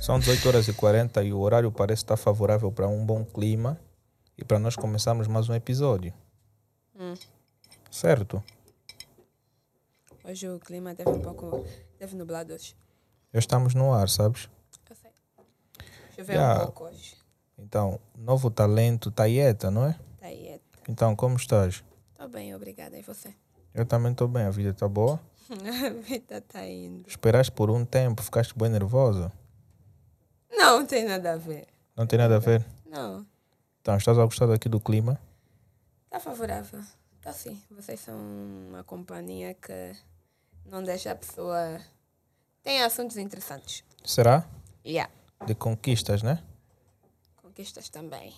São 18 horas e 40 e o horário parece estar favorável para um bom clima e para nós começarmos mais um episódio. Certo? Hoje o clima teve um pouco. Teve nublado hoje. Já estamos no ar, sabes? Eu sei. Choveu Yeah. um pouco hoje. Então, novo talento Taieta, não é? Tá aí. Então, como estás? Tô bem, obrigada. E você? Eu também estou bem, a vida está boa. A vida tá indo. Esperaste por um tempo, ficaste bem nervosa. Não, não tem nada a ver. Não tem nada a ver. Não. Então, estás a gostar daqui do clima? Tá favorável. Tá sim. Vocês são uma companhia que não deixa a pessoa. Tem assuntos interessantes. Será? Yeah. De conquistas, né? Conquistas também.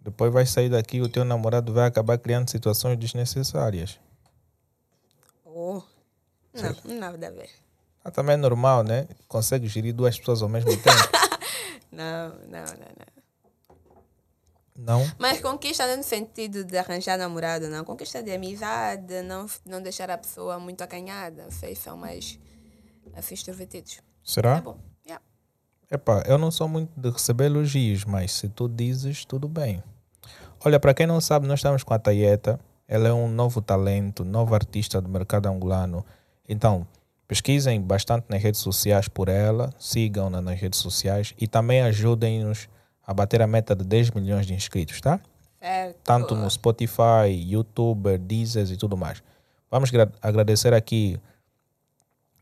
Depois vai sair daqui o teu namorado vai acabar criando situações desnecessárias. Não, nada a ver. Ah, também é normal, né? Consegue gerir duas pessoas ao mesmo tempo. Não, não, não, não. Não? Mas conquista não no sentido de arranjar namorado, não. Conquista de amizade, não, não deixar a pessoa muito acanhada. Vocês são mais assim extrovertidos. Será? É bom. Yeah. Epá, eu não sou muito de receber elogios, mas se tu dizes, tudo bem. Olha, para quem não sabe, nós estamos com a Tayeta. Ela é um novo talento, novo artista do mercado angolano. Então, pesquisem bastante nas redes sociais por ela, sigam-na nas redes sociais e também ajudem-nos a bater a meta de 10 milhões de inscritos, tá? Certo. Tanto no Spotify, YouTube, Deezer e tudo mais. Vamos gra- agradecer aqui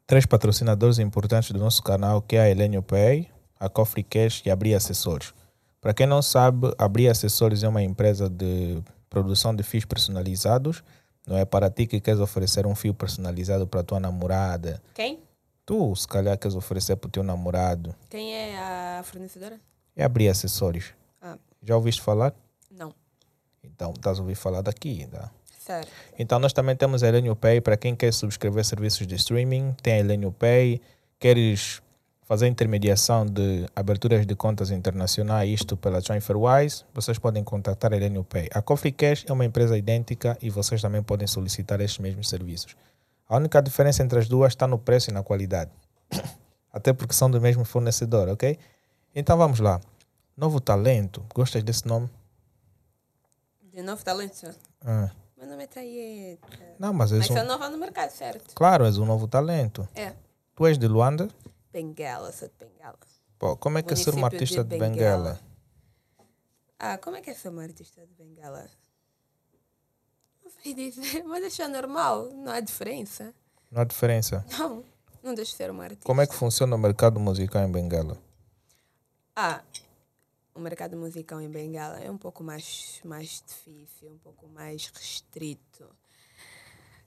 três patrocinadores importantes do nosso canal, que é a Elenio Pay, a Coffee Cash e a Bri Acessórios. Para quem não sabe, a Bri Acessórios é uma empresa de produção de fios personalizados. Não é para ti que queres oferecer um fio personalizado para tua namorada. Quem? Tu, se calhar, queres oferecer para o teu namorado. Quem é a fornecedora? É a Bri Acessórios. Ah, Já ouviste falar? não. Então, estás a ouvir falar daqui, tá? Certo. Então nós também temos a Elenio Pay para quem quer subscrever serviços de streaming, tem a Elenio Pay, queres fazer intermediação de aberturas de contas internacionais, isto pela TransferWise, vocês podem contactar a Elenio Pay. A Coffee Cash é uma empresa idêntica e vocês também podem solicitar estes mesmos serviços. A única diferença entre as duas está no preço e na qualidade. Até porque são do mesmo fornecedor, ok? Então vamos lá. Novo talento, gostas desse nome? De novo talento? Ah, Meu nome é Tayeta. Não, mas Mas um, sou nova no mercado, certo? claro, és um novo talento. É. Tu és de Luanda? Bengala, sou de Bengala. Pô, como é que é ser um Município de artista de Benguela. Benguela? Ah, como é que é ser uma artista de Bengala? Não sei dizer, mas deixa normal, não há diferença. Não há diferença. Não, não deixa de ser uma artista. Como é que funciona o mercado musical em Benguela? Ah, o mercado musical em Bengala é um pouco mais, mais difícil, um pouco mais restrito.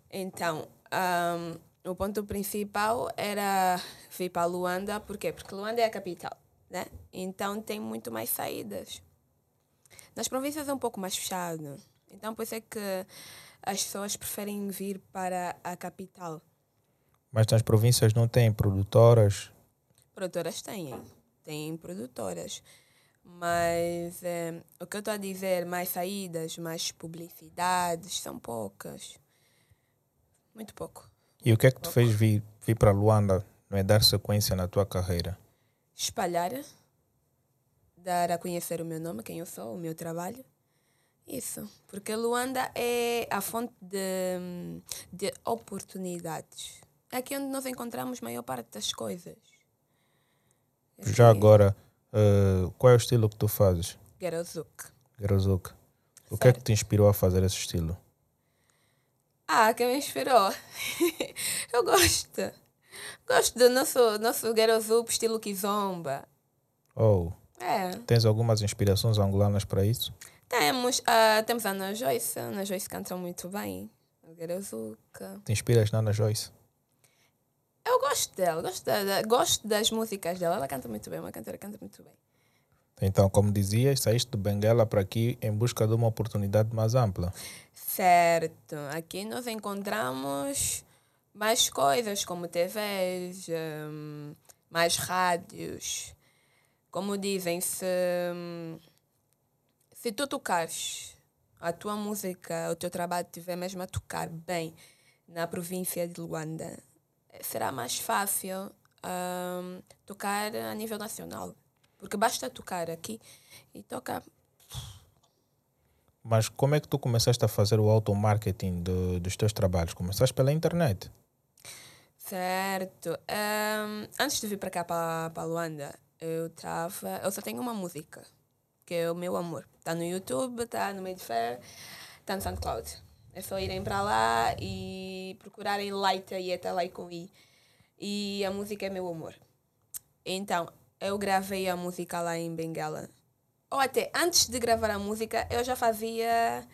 Então, ahm, o ponto principal era vir para Luanda, por quê? Porque Luanda é a capital, né? Então tem muito mais saídas. Nas províncias é um pouco mais fechado. Então, por isso é que as pessoas preferem vir para a capital. Mas nas províncias não tem produtoras. Produtoras têm, têm produtoras. Mas eh, o que eu estou a dizer, mais saídas, mais publicidades, são poucas. Muito pouco. E o que é que te fez vir, vir para Luanda? Não é dar sequência na tua carreira? Espalhar, dar a conhecer o meu nome, quem eu sou, o meu trabalho. Isso. Porque Luanda é a fonte de, de oportunidades. É aqui onde nós encontramos a maior parte das coisas. Já agora, eh, qual é o estilo que tu fazes, Gerozuk. Gerozuk? O que é que te inspirou a fazer esse estilo? Ah, que me inspirou. eu gosto. Gosto do nosso, nosso Gerozuk estilo Kizomba. Oh, É. tens algumas inspirações angolanas para isso? Temos, ah, temos a Ana Joyce. A Ana Joyce canta muito bem. O Gerozuk. Te inspiras na Ana Joyce? Eu gosto dela, gosto, da, da- gosto das músicas dela. Ela canta muito bem, uma cantora canta muito bem. Então, como dizias, saíste de Benguela para aqui em busca de uma oportunidade mais ampla. Certo. Aqui nós encontramos mais coisas, como TVs, hum, mais rádios. Como dizem, se, hum, se tu tocares a tua música, o teu trabalho estiver mesmo a tocar bem na província de Luanda, será mais fácil ahm, tocar a nível nacional. Porque basta tocar aqui e tocar. Mas como é que tu começaste a fazer o automarketing do, dos teus trabalhos? Começaste pela internet. Certo. Ahm, antes de vir para cá, para Luanda, eu tava. Eu só tenho uma música, que é o meu amor. Está no YouTube, está no Fair, está no SoundCloud. É só irem para lá e procurarem Laita e até lá com I. E a música é meu amor. Então, eu gravei a música lá em Benguela. Ou até antes de gravar a música, eu já fazia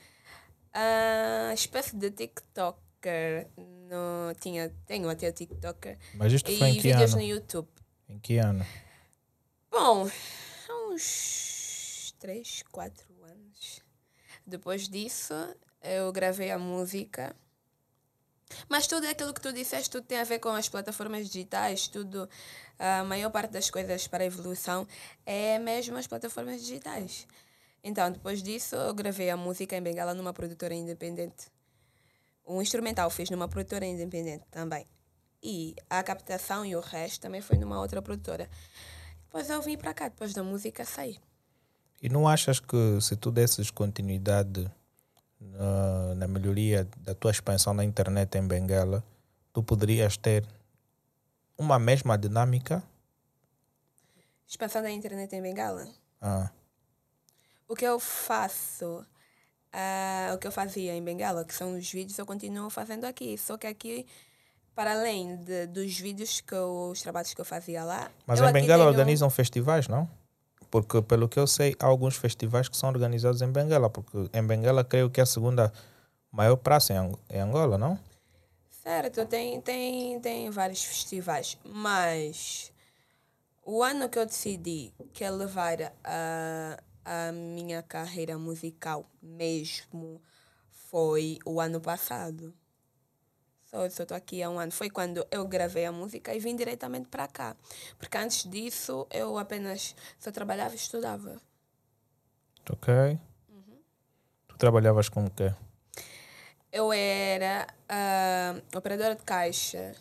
a espécie de TikToker. No, tinha, tenho até o TikToker. Mas isto e foi em que vídeos ano? no YouTube. Em que ano? Bom, há uns 3, 4 anos. Depois disso, eu gravei a música. Mas tudo aquilo que tu disseste, tudo tem a ver com as plataformas digitais, tudo, a maior parte das coisas para a evolução é mesmo as plataformas digitais. Então, depois disso, eu gravei a música em Bengala numa produtora independente. O instrumental fiz numa produtora independente também. E a captação e o resto também foi numa outra produtora. Depois eu vim para cá, depois da música saí. E não achas que se tu desses continuidade na, na melhoria da tua expansão na internet em Benguela, tu poderias ter uma mesma dinâmica? Expansão da internet em Bengala. Ah, O que eu faço, ah, o que eu fazia em Bengala, que são os vídeos, eu continuo fazendo aqui. Só que aqui, para além de, dos vídeos, que eu, os trabalhos que eu fazia lá. mas em aqui Benguela tenho- organizam festivais, não? Porque, pelo que eu sei, há alguns festivais que são organizados em Benguela, porque em Benguela creio que é a segunda maior praça em Ang- em Angola, não? Certo, tem, tem, tem vários festivais, mas o ano que eu decidi que é levar a, a minha carreira musical mesmo foi o ano passado. Só estou aqui há um ano. Foi quando eu gravei a música e vim diretamente para cá. Porque antes disso eu apenas só trabalhava e estudava. Ok. Tu trabalhavas com o quê? Eu era ah, operadora de caixa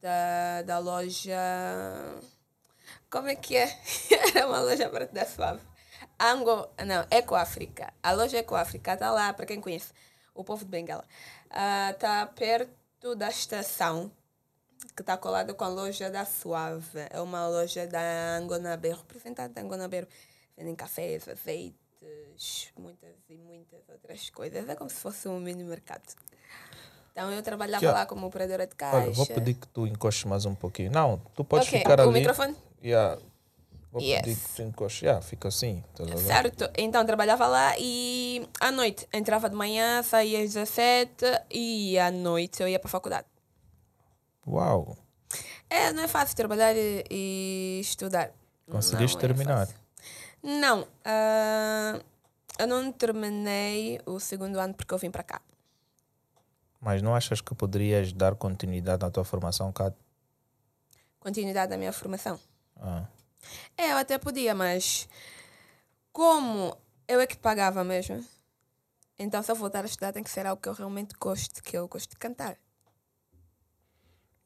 da, da loja. Como é que é? Era uma loja perto da Suave. Ango. Não, Eco África. A loja Eco África está lá, para quem conhece, o povo de Bengala. Está perto da estação, que está colada com a loja da Suave. É uma loja da Angonabeiro, representada da Angonabeiro. Vendem cafés, azeites, muitas e muitas outras coisas. É como se fosse um mini mercado. Então eu trabalhava Yeah. lá como operadora de caixa. Olha, vou pedir que tu encostes mais um pouquinho. Não, tu podes Ok, ficar o ali. microfone? Yeah. Vou Yes. pedir que tu encostes. Yeah, fica assim. Certo, então trabalhava lá e à noite entrava de manhã, saía às 17 e à noite eu ia para a faculdade. Uau. É, não é fácil trabalhar e, e estudar. Conseguiste Não é terminar? fácil. Não, ah, eu não terminei o segundo ano porque eu vim para cá. Mas não achas que poderias dar continuidade à tua formação cá? Continuidade da minha formação. Ah. É, eu até podia, mas como eu é que pagava mesmo, então se eu voltar a estudar tem que ser algo que eu realmente gosto, que eu gosto de cantar.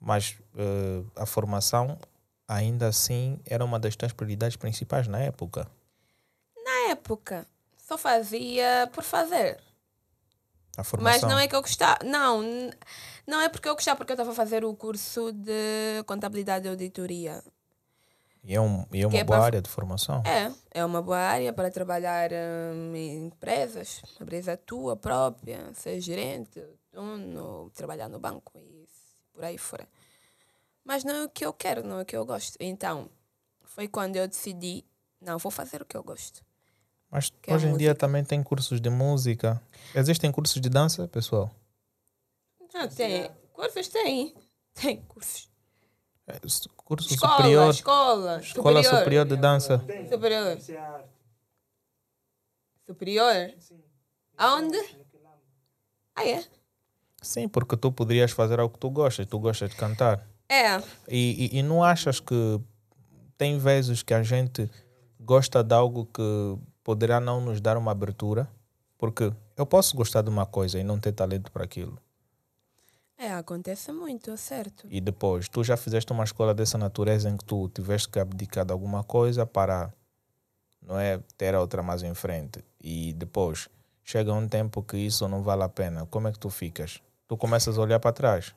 Mas eh, a formação, ainda assim, era uma das tuas prioridades principais na época. Na época, só fazia por fazer. A Mas não é que eu gostava. Não, não é porque eu gostava, porque eu estava a fazer o curso de contabilidade e auditoria. E é, um, e é uma é boa para- área de formação. É, é uma boa área para trabalhar hum, em empresas, abrir a tua própria, ser gerente, dono, trabalhar no banco e por aí fora. Mas não é o que eu quero, não é o que eu gosto. Então, foi quando eu decidi, não, vou fazer o que eu gosto. Mas Que é hoje em dia também tem cursos de música. Existem cursos de dança, pessoal? Ah, tem. Cursos tem. Tem cursos. Curso Escola, superior. escola. Escola superior de dança. Superior. É arte. Superior? Sim. Aonde? Ah, é? Sim, porque tu poderias fazer algo que tu gostas. Tu gostas de cantar. É. E, e, e não achas que tem vezes que a gente gosta de algo que poderá não nos dar uma abertura? Porque eu posso gostar de uma coisa e não ter talento para aquilo. É, acontece muito, certo. E depois, tu já fizeste uma escola dessa natureza em que tu tiveste que abdicar de alguma coisa para não é ter a outra mais em frente. E depois chega um tempo que isso não vale a pena. Como é que tu ficas? Tu começas a olhar para trás.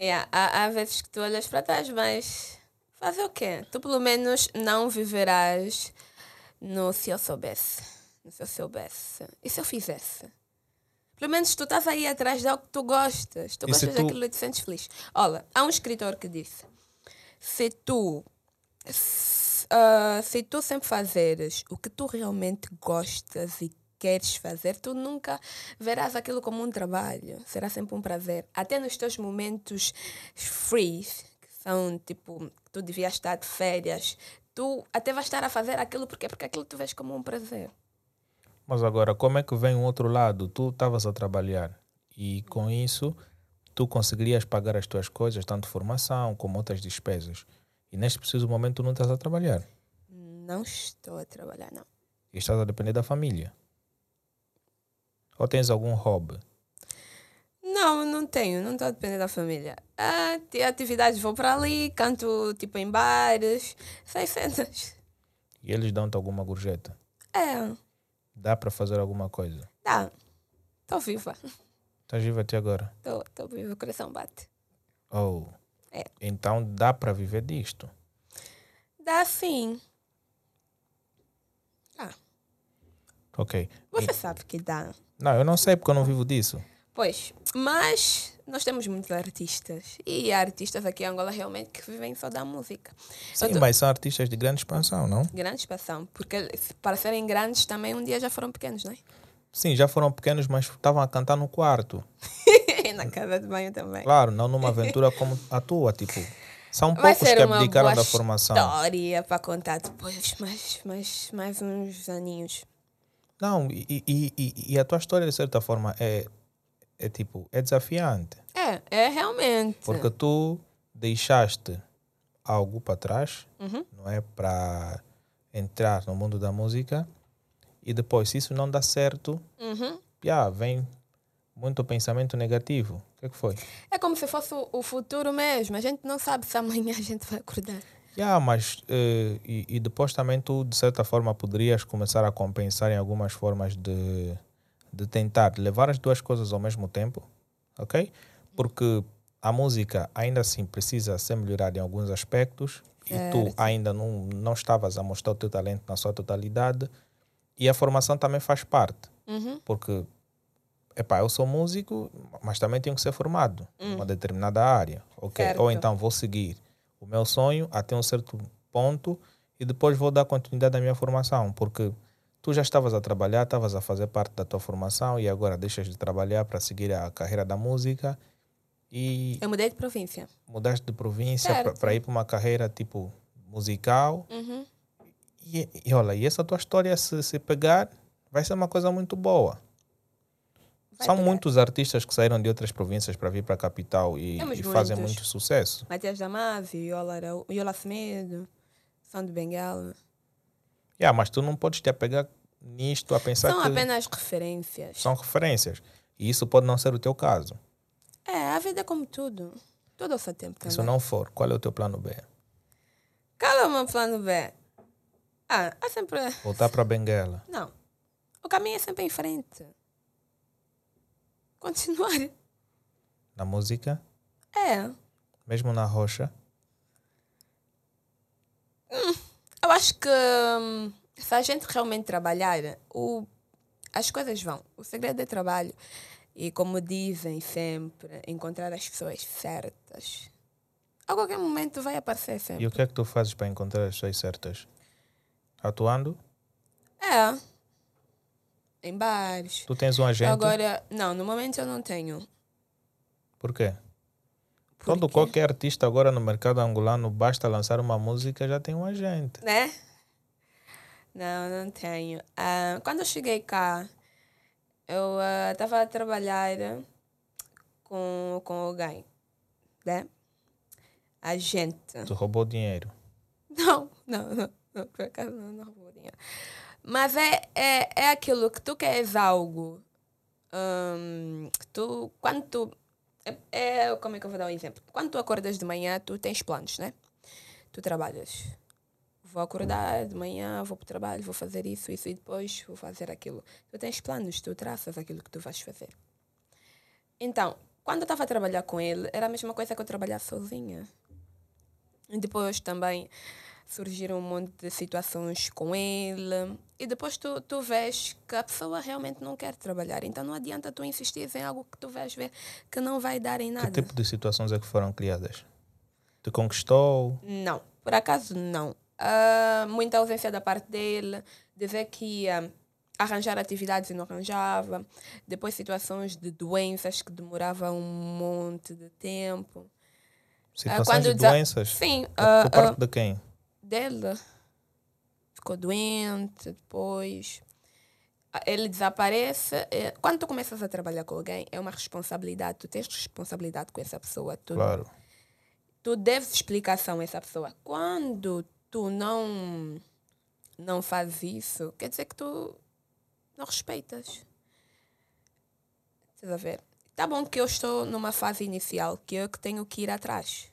É, há, há vezes que tu olhas para trás, mas fazer o quê? Tu pelo menos não viverás no se eu soubesse. No se eu soubesse. E se eu fizesse? Pelo menos tu estás aí atrás de algo que tu gostas. Tu E gostas tu- daquilo e te sentes feliz. Olha, há um escritor que disse: se tu. Se, ah, se tu sempre fazeres o que tu realmente gostas e queres fazer, tu nunca verás aquilo como um trabalho. Será sempre um prazer. Até nos teus momentos free, que são tipo, tu devias estar de férias, tu até vais estar a fazer aquilo porque, porque aquilo tu vês como um prazer. Mas agora, como é que vem o outro lado? Tu estavas a trabalhar e com isso tu conseguirias pagar as tuas coisas, tanto formação como outras despesas. E neste preciso momento tu não estás a trabalhar. Não estou a trabalhar, não. E estás a depender da família. Ou tens algum hobby? Não, não tenho, não estou a depender da família. Ah, atividades vou para ali, canto tipo em bares, sei cenas. E eles dão-te alguma gorjeta? É, Dá para fazer alguma coisa? dá. Estou viva. Estás vivo até agora? Estou viva, o coração bate. Oh. É. Então dá para viver disto. Dá sim. Ah, Ok. você sabe que dá. Não, eu não sei porque eu não vivo disso. Pois, mas nós temos muitos artistas. E há artistas aqui em Angola realmente que vivem só da música. Sim, tô- mas são artistas de grande expansão, não? Grande expansão. Porque para serem grandes também um dia já foram pequenos, não é? Sim, já foram pequenos, mas estavam a cantar no quarto. Na casa de banho também. Claro, não numa aventura como a tua, tipo. São Vai poucos que abdicaram boa da formação. história para contar depois, mais, mais, mais uns aninhos. Não, e, e, e, e a tua história, de certa forma, é, é tipo, é desafiante. É, é realmente. Porque tu deixaste algo para trás, Uhum. não é? Para entrar no mundo da música. E depois, se isso não dá certo, Uhum. já vem muito pensamento negativo. O que, é que foi? É como se fosse o, futuro mesmo. A gente não sabe se amanhã a gente vai acordar. Já, mas eh, e, e depois também tu, de certa forma, poderias começar a compensar em algumas formas de, de tentar levar as duas coisas ao mesmo tempo, ok? Porque a música ainda assim precisa ser melhorada em alguns aspectos e tu ainda não, não estavas a mostrar o teu talento na sua totalidade e a formação também faz parte, Uhum. porque epá, eu sou músico, mas também tenho que ser formado em uma determinada área, ok? Certo. Ou então vou seguir o meu sonho até um certo ponto e depois vou dar continuidade à minha formação, porque tu já estavas a trabalhar, estavas a fazer parte da tua formação e agora deixas de trabalhar para seguir a carreira da música e Eu mudei de província. mudaste de província para ir para uma carreira tipo musical Uhum. e, e olha, e essa tua história se, se pegar vai ser uma coisa muito boa. Vai São pegar. muitos artistas que saíram de outras províncias para vir para a capital e, e fazem muito sucesso. Matias Damasio, Yola, Yola Semedo, Som de Bengala. Yeah, mas tu não podes te apegar nisto a pensar São que apenas referências. são referências. E isso pode não ser o teu caso. É, a vida é como tudo. Tudo ao seu tempo também. Se não for, qual é o teu plano B? Qual é o meu plano B? Ah, há sempre... Voltar para Benguela. Não. O caminho é sempre em frente. Continuar. Na música, É. mesmo na rocha. Eu acho que hum, se a gente realmente trabalhar, o, as coisas vão. O segredo é trabalho. E como dizem sempre, encontrar as pessoas certas. A qualquer momento vai aparecer E sempre. o que é que tu fazes para encontrar as pessoas certas? Atuando? É. Em bares. Tu tens um agente? Agora, não, no momento eu não tenho. Por quê? Todo qualquer artista agora no mercado angolano basta lançar uma música já tem um agente. Né? Não, não tenho. Ah, quando eu cheguei cá, eu estava a trabalhar com, com alguém, né? A gente. Tu roubou dinheiro. Não, não, não, não por acaso não, não roubou dinheiro. Mas é, é, é aquilo que tu queres algo. que tu, quando tu É, é, como é que eu vou dar um exemplo? Quando tu acordas de manhã, tu tens planos, né? Tu trabalhas. Vou acordar de manhã, vou para o trabalho, vou fazer isso, isso e depois vou fazer aquilo. Tu tens planos, tu traças aquilo que tu vais fazer. Então, quando eu estava a trabalhar com ele, era a mesma coisa que eu trabalhar sozinha. E depois também surgiram um monte de situações com ele. E depois tu, tu vês que a pessoa realmente não quer trabalhar. Então não adianta tu insistir em algo que tu vais ver que não vai dar em nada. Que tipo de situações é que foram criadas? Te conquistou? Não, por acaso não. Uh, muita ausência da parte dele, dizer que ia arranjar atividades e não arranjava. Depois situações de doenças que demoravam um monte de tempo. Situações uh, de doenças? Sim. Uh, por parte de quem? Dele. Ficou doente depois. Ele desaparece. É, quando tu começas a trabalhar com alguém, é uma responsabilidade. Tu tens responsabilidade com essa pessoa. Tu, claro. Tu deves explicação a essa pessoa. Quando tu não não fazes isso, quer dizer que tu não respeitas. Estás a ver? Tá bom que eu estou numa fase inicial, que eu que tenho que ir atrás.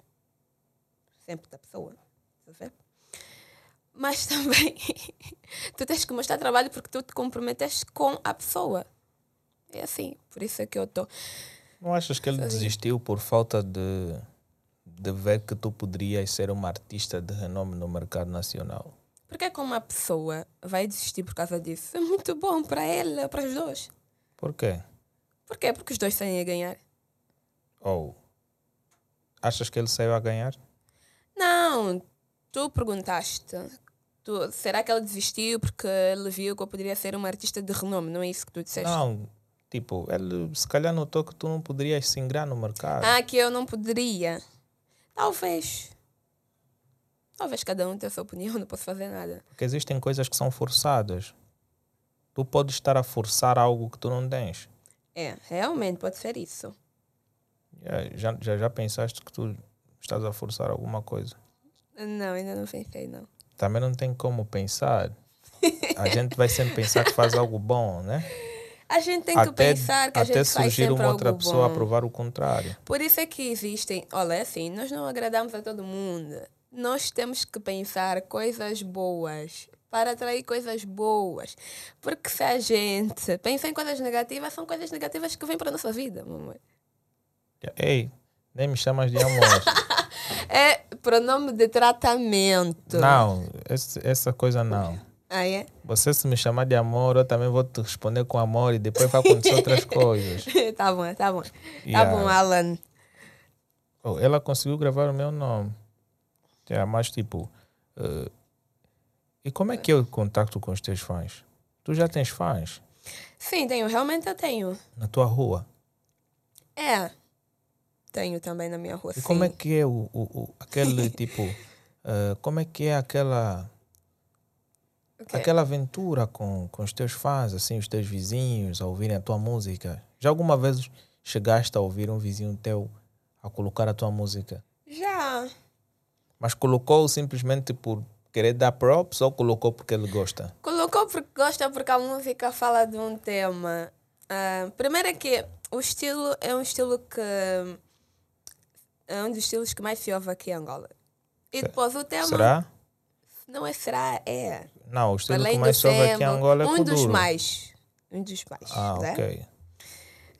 Sempre da pessoa. Estás a ver? Mas também tu tens que mostrar trabalho porque tu te comprometeste com a pessoa. É assim, por isso é que eu estou. Não achas que ele desistiu por falta de, de ver que tu poderias ser uma artista de renome no mercado nacional? Porque é que uma pessoa vai desistir por causa disso? É muito bom para ele, para os dois. Por quê? Por quê? Porque os dois saem a ganhar. Ou oh. achas que ele saiu a ganhar? Não, tu perguntaste. Tu, será que ele desistiu porque ele viu que eu poderia ser uma artista de renome? Não é isso que tu disseste? Não, tipo, ele se calhar notou que tu não poderias se ingrar no mercado. Ah, que eu não poderia. Talvez. Talvez cada um tenha a sua opinião, não posso fazer nada. Porque existem coisas que são forçadas. Tu podes estar a forçar algo que tu não tens. É, realmente pode ser isso. Já, já, já pensaste que tu estás a forçar alguma coisa? Não, ainda não pensei, não. Também não tem como pensar. A gente vai sempre pensar que faz algo bom, né? A gente tem que até, pensar que a gente faz Até surgir uma outra pessoa bom. a provar o contrário. Por isso é que existem... Olha, é assim, nós não agradamos a todo mundo nós temos que pensar coisas boas para atrair coisas boas. Porque se a gente pensa em coisas negativas, são coisas negativas que vêm para a nossa vida, mamãe. Ei, nem me chamas de amor. é pronome de tratamento. Não, esse, essa coisa não. Ah, é? Você se me chamar de amor, eu também vou te responder com amor e depois vai acontecer outras coisas. tá bom, tá bom. Tá yeah. Tá bom, Alan. Oh, ela conseguiu gravar o meu nome. É, mas tipo. Uh, e como é que é o contato com os teus fãs? Tu já tens fãs? Sim, tenho, realmente eu tenho. Na tua rua? É. Tenho também na minha rua. E sim. como é que é o, o, o aquele tipo. Uh, como é que é aquela. Okay. Aquela aventura com, com os teus fãs, assim, os teus vizinhos, a ouvirem a tua música. Já alguma vez chegaste a ouvir um vizinho teu a colocar a tua música? Já. Mas colocou simplesmente por querer dar props ou colocou porque ele gosta? Colocou porque gosta, porque a música fala de um tema. Uh, primeiro é que o estilo é um estilo que. É um dos estilos que mais se ouve aqui em Angola. E depois o tema. Será? Não é será, é. Não, o estilo Além que mais se ouve aqui em Angola é Um dos mais. Um dos mais. Ah, né? ok.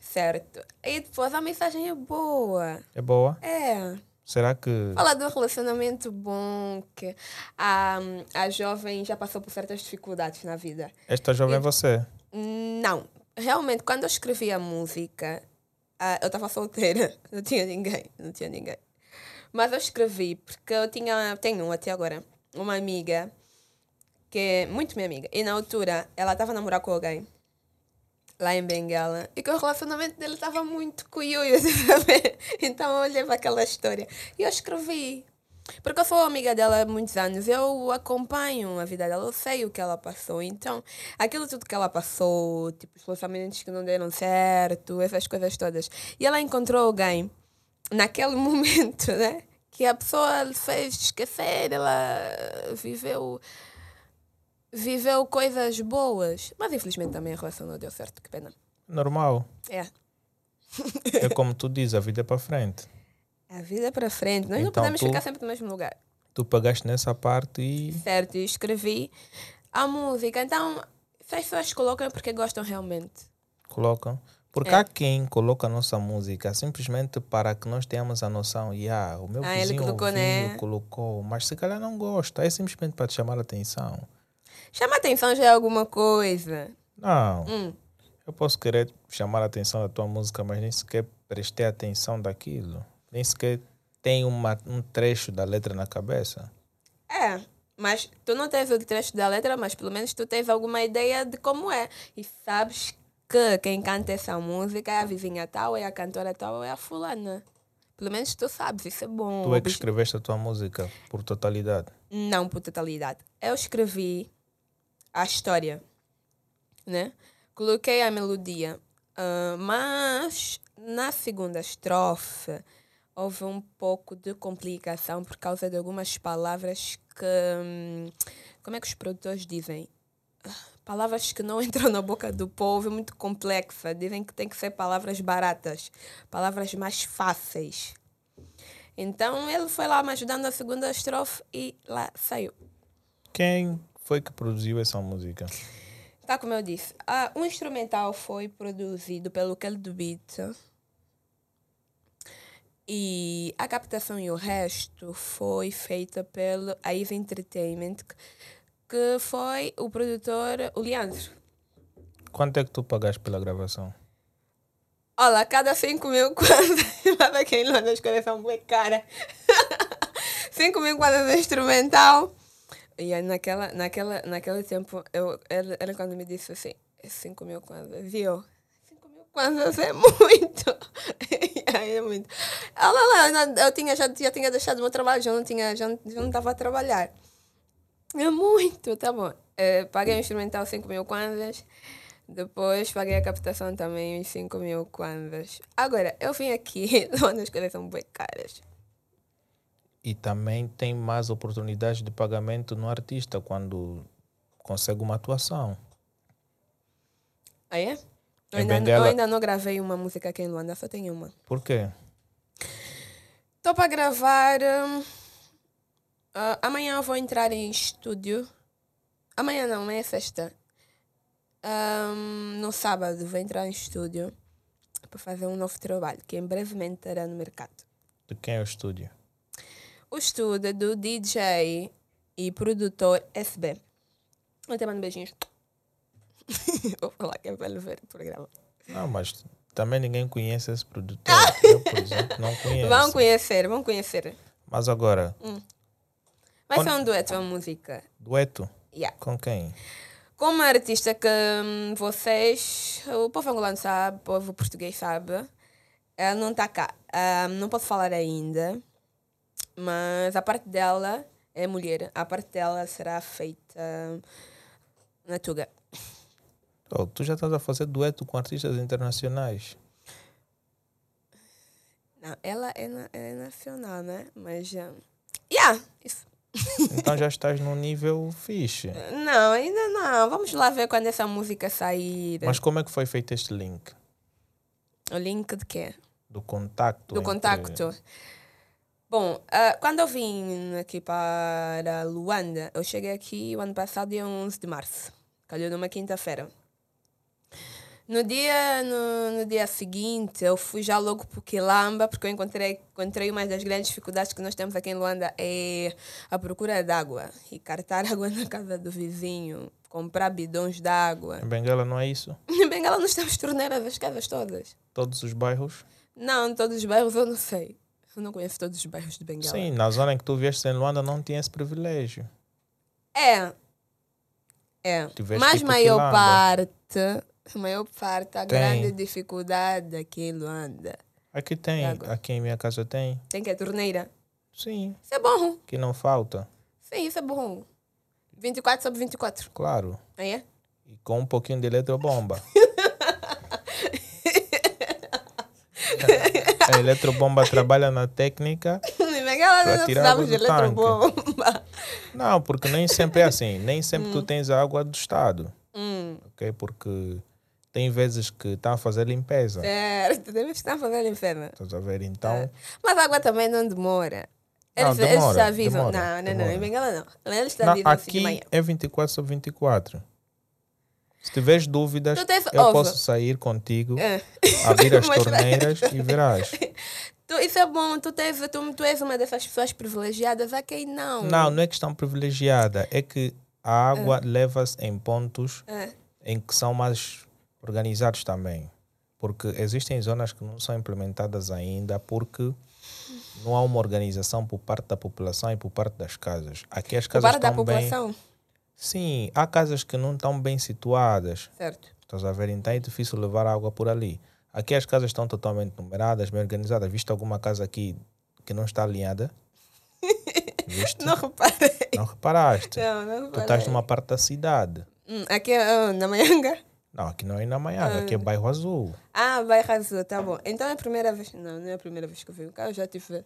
Certo. E depois a mensagem é boa. É boa? É. Será que. Fala de um relacionamento bom, que a, a jovem já passou por certas dificuldades na vida. Esta jovem e, é você? Não. Realmente, quando eu escrevi a música, uh, eu estava solteira. Não tinha ninguém. Não tinha ninguém. Mas eu escrevi porque eu tinha, tenho até agora uma amiga que é muito minha amiga. E na altura ela estava a namorar com alguém lá em Benguela e que o relacionamento dele estava muito sabe? Então eu olhei para aquela história e eu escrevi. Porque eu sou amiga dela há muitos anos, eu acompanho a vida dela, eu sei o que ela passou. Então, aquilo tudo que ela passou, tipo, os relacionamentos que não deram certo, essas coisas todas. E ela encontrou alguém naquele momento, né? Que a pessoa lhe fez esquecer, ela viveu viveu coisas boas, mas infelizmente também a relação não deu certo, que pena. Normal. É. É como tu dizes, a vida é para frente. A vida é para frente. Nós não Então podemos tu- ficar sempre no mesmo lugar. Tu pagaste nessa parte e Certo, e escrevi a música. Então, as pessoas colocam é porque gostam realmente. colocam. Porque É. há quem coloca a nossa música simplesmente para que nós tenhamos a noção, e ah, o meu Ah, ele vizinho colocou, ouviu, né? colocou, mas se calhar não gosta, é simplesmente para te chamar a atenção. Chama atenção já é alguma coisa. Não, Hum. eu posso querer chamar a atenção da tua música, mas nem sequer prestei atenção daquilo. Nem sequer tem uma, um trecho da letra na cabeça. É, mas tu não tens o trecho da letra, mas pelo menos tu tens alguma ideia de como é. E sabes que quem canta essa música é a vizinha tal, é a cantora tal, ou é a fulana. Pelo menos tu sabes, isso é bom. Tu é que escreveste a tua música por totalidade. Não por totalidade. Eu escrevi a história, né? Coloquei a melodia, ah, mas na segunda estrofe houve um pouco de complicação por causa de algumas palavras que. hum, Como é que os produtores dizem? Palavras que não entram na boca do povo, é muito complexa. Dizem que tem que ser palavras baratas, palavras mais fáceis. Então ele foi lá me ajudando na segunda estrofe e lá saiu. Quem foi que produziu essa música? Tá como eu disse. ah, o instrumental foi produzido pelo Kelly do Beat. E a captação e o resto foi feita pelo Aiva Entertainment, que- foi o produtor, o Leandro. Quanto é que tu pagaste pela gravação? Olha, cada 5 mil quantas. Mas quem não as coisas são bem cara. 5 mil quantas é instrumental. E aí naquela, naquela, naquele tempo, eu, ele, ele quando me disse assim, 5 mil quantas, viu? 5 mil quantas é muito. É muito. Olha lá, eu, tinha, já, já tinha deixado o meu trabalho, já não tinha, já não já não estava a trabalhar. É muito, tá bom. Eh, paguei o instrumental 5 mil kwanzas. Depois paguei a captação também uns 5 mil kwanzas. Agora, eu vim aqui onde as coisas são bem caras. E também tem mais oportunidades de pagamento no artista quando consegue uma atuação. Ah, é? Eu ainda, eu ainda não gravei uma música aqui em Luanda, só tenho uma. Por quê? Estou para gravar. ah, amanhã eu vou entrar em estúdio. Amanhã não, amanhã é sexta. Hum, no sábado vou entrar em estúdio para fazer um novo trabalho que em brevemente estará no mercado. De quem é o estúdio? O estúdio é do DJ e produtor SB. Eu te mando beijinhos. vou falar que é para ele ver o programa. Não, mas também ninguém conhece esse produtor. Eu, por exemplo, não conheço. Vão conhecer, vão conhecer. Mas agora, Vai Quando- ser um dueto, uma música. dueto Yeah. com quem? Como uma artista que hum, vocês, o povo angolano sabe, o povo português sabe, ela não está cá. Hum, não posso falar ainda, mas a parte dela é mulher. A parte dela será feita na Tuga. Oh, tu já estás a fazer dueto com artistas internacionais. Não, ela é, na- é nacional, né? Mas, hum, yeah, isso. Então já estás num nível fixe. Não, ainda não. Vamos lá ver quando essa música sair. Mas como é que foi feito este link? O link de quê? Do contacto? do entre- contacto. Bom, ah, quando eu vim aqui para Luanda, eu cheguei aqui o ano passado, dia 11 de março. Calhou numa quinta-feira. No dia, no, no dia seguinte, eu fui já logo para o Quilamba, porque eu encontrei, encontrei uma das grandes dificuldades que nós temos aqui em Luanda é a procura de água. E cartar água na casa do vizinho, comprar bidões de água. Em Benguela não é isso? Em Bengala nós temos torneiras das casas todas. Todos os bairros? Não, todos os bairros eu não sei. Eu não conheço todos os bairros de Bengala. Sim, na zona em que tu vieste em Luanda não tinha esse privilégio. É. É. Mas tipo maior Quilamba. parte, a maior parte, a Tem. grande dificuldade aqui em Luanda. Aqui tem, aqui em minha casa tem. Tem que a torneira. Sim, Isso é bom. que não falta. Sim, isso é bom. 24 sobre 24. Claro. Aí é? E com um pouquinho de eletrobomba. A eletrobomba trabalha na técnica. Tirar água precisamos de eletrobomba. Não, porque nem sempre é assim. Nem sempre tu tens a água do Estado. Hum. ok? Porque tem vezes que está a fazer limpeza. Certo, deve estar fazendo inferno. Estás a ver? Então, Mas a água também não demora. Não, Eles, eles demora, já avisam. demora, não, não, não, demora. em Bengala não. Eles já não, avisam assim de aqui manhã. é 24 sobre 24. Se tiveres dúvidas, tens eu ovo? posso sair contigo, É. abrir as torneiras e verás. Tu, isso é bom, tu, tens, tu, tu és uma dessas pessoas privilegiadas, a quem não? Não, não é questão privilegiada, é que a água leva-se em pontos É. em que são mais organizados também. Porque existem zonas que não são implementadas ainda porque não há uma organização por parte da população e por parte das casas. Aqui as casas Para da estão bem... população. Sim, há casas que não estão bem situadas. Certo. Estás a ver? Então é difícil levar água por ali. Aqui as casas estão totalmente numeradas, bem organizadas. Viste alguma casa aqui que não está alinhada? Viste? Não reparei. Não reparaste? Não, não Tu reparei. estás numa parte da cidade. Hum, aqui é na Manhanga? Não, aqui não é na Manhã, aqui é bairro azul. Ah, bairro azul, tá bom. Então é a primeira vez. Não, não é a primeira vez que eu vi o carro, eu já tive.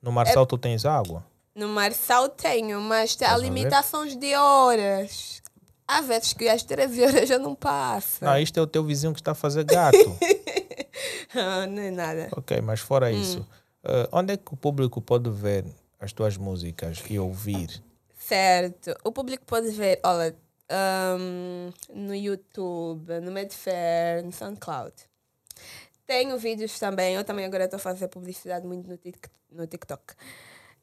No É Marçal tu tens água? No Marçal tenho, mas ver? limitações de horas. Há vezes que às 13 horas já não passa. Não, isto é o teu vizinho que está a fazer gato. Ah, não é nada. ok, mas fora Hum. isso, eh, onde é que o público pode ver as tuas músicas e ouvir? Certo. O público pode ver, olha, ahm, no YouTube, no Medfair, no SoundCloud. Tenho vídeos também. Eu também agora estou a fazer publicidade muito no, Tik- no TikTok.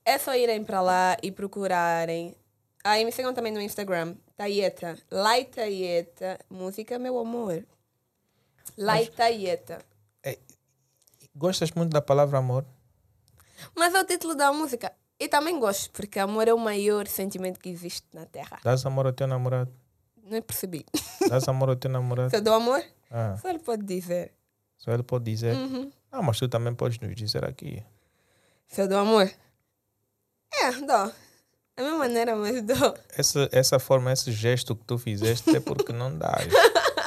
É só irem para lá e procurarem. Ah, e me sigam também no Instagram. Taieta. Lai Taieta. Música Meu Amor. Lai Taieta. Gostas muito da palavra amor? Mas é o título da música. E também gosto, porque amor é o maior sentimento que existe na Terra. Dás amor ao teu namorado? Não percebi. Dás amor ao teu namorado? Se eu dou amor? Ah, Só ele pode dizer. só ele pode dizer. Uhum. Não, mas tu também podes nos dizer aqui. Se eu dou amor? É, dou. Da mesma maneira, mas dou. Essa, essa forma, esse gesto que tu fizeste é porque não dás.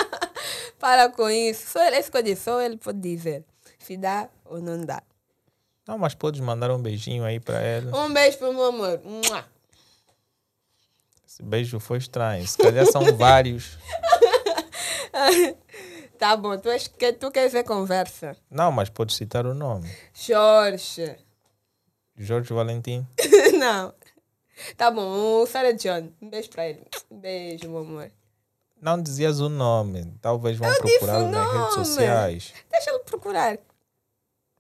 Para com isso. Só ele, é isso que eu disse, só ele pode dizer se dá ou não dá. Não, mas podes mandar um beijinho aí para ela. Um beijo pro meu amor. Mua. Esse beijo foi estranho. Se calhar são vários. Tá bom, tu, és, tu queres ver conversa. Não, mas podes citar o nome. Jorge. Jorge Valentim. não. Tá bom, o Sarah John. Um beijo pra ele. Um beijo, meu amor. Não dizias o nome. Talvez vão Eu o nas redes sociais. Deixa ele procurar.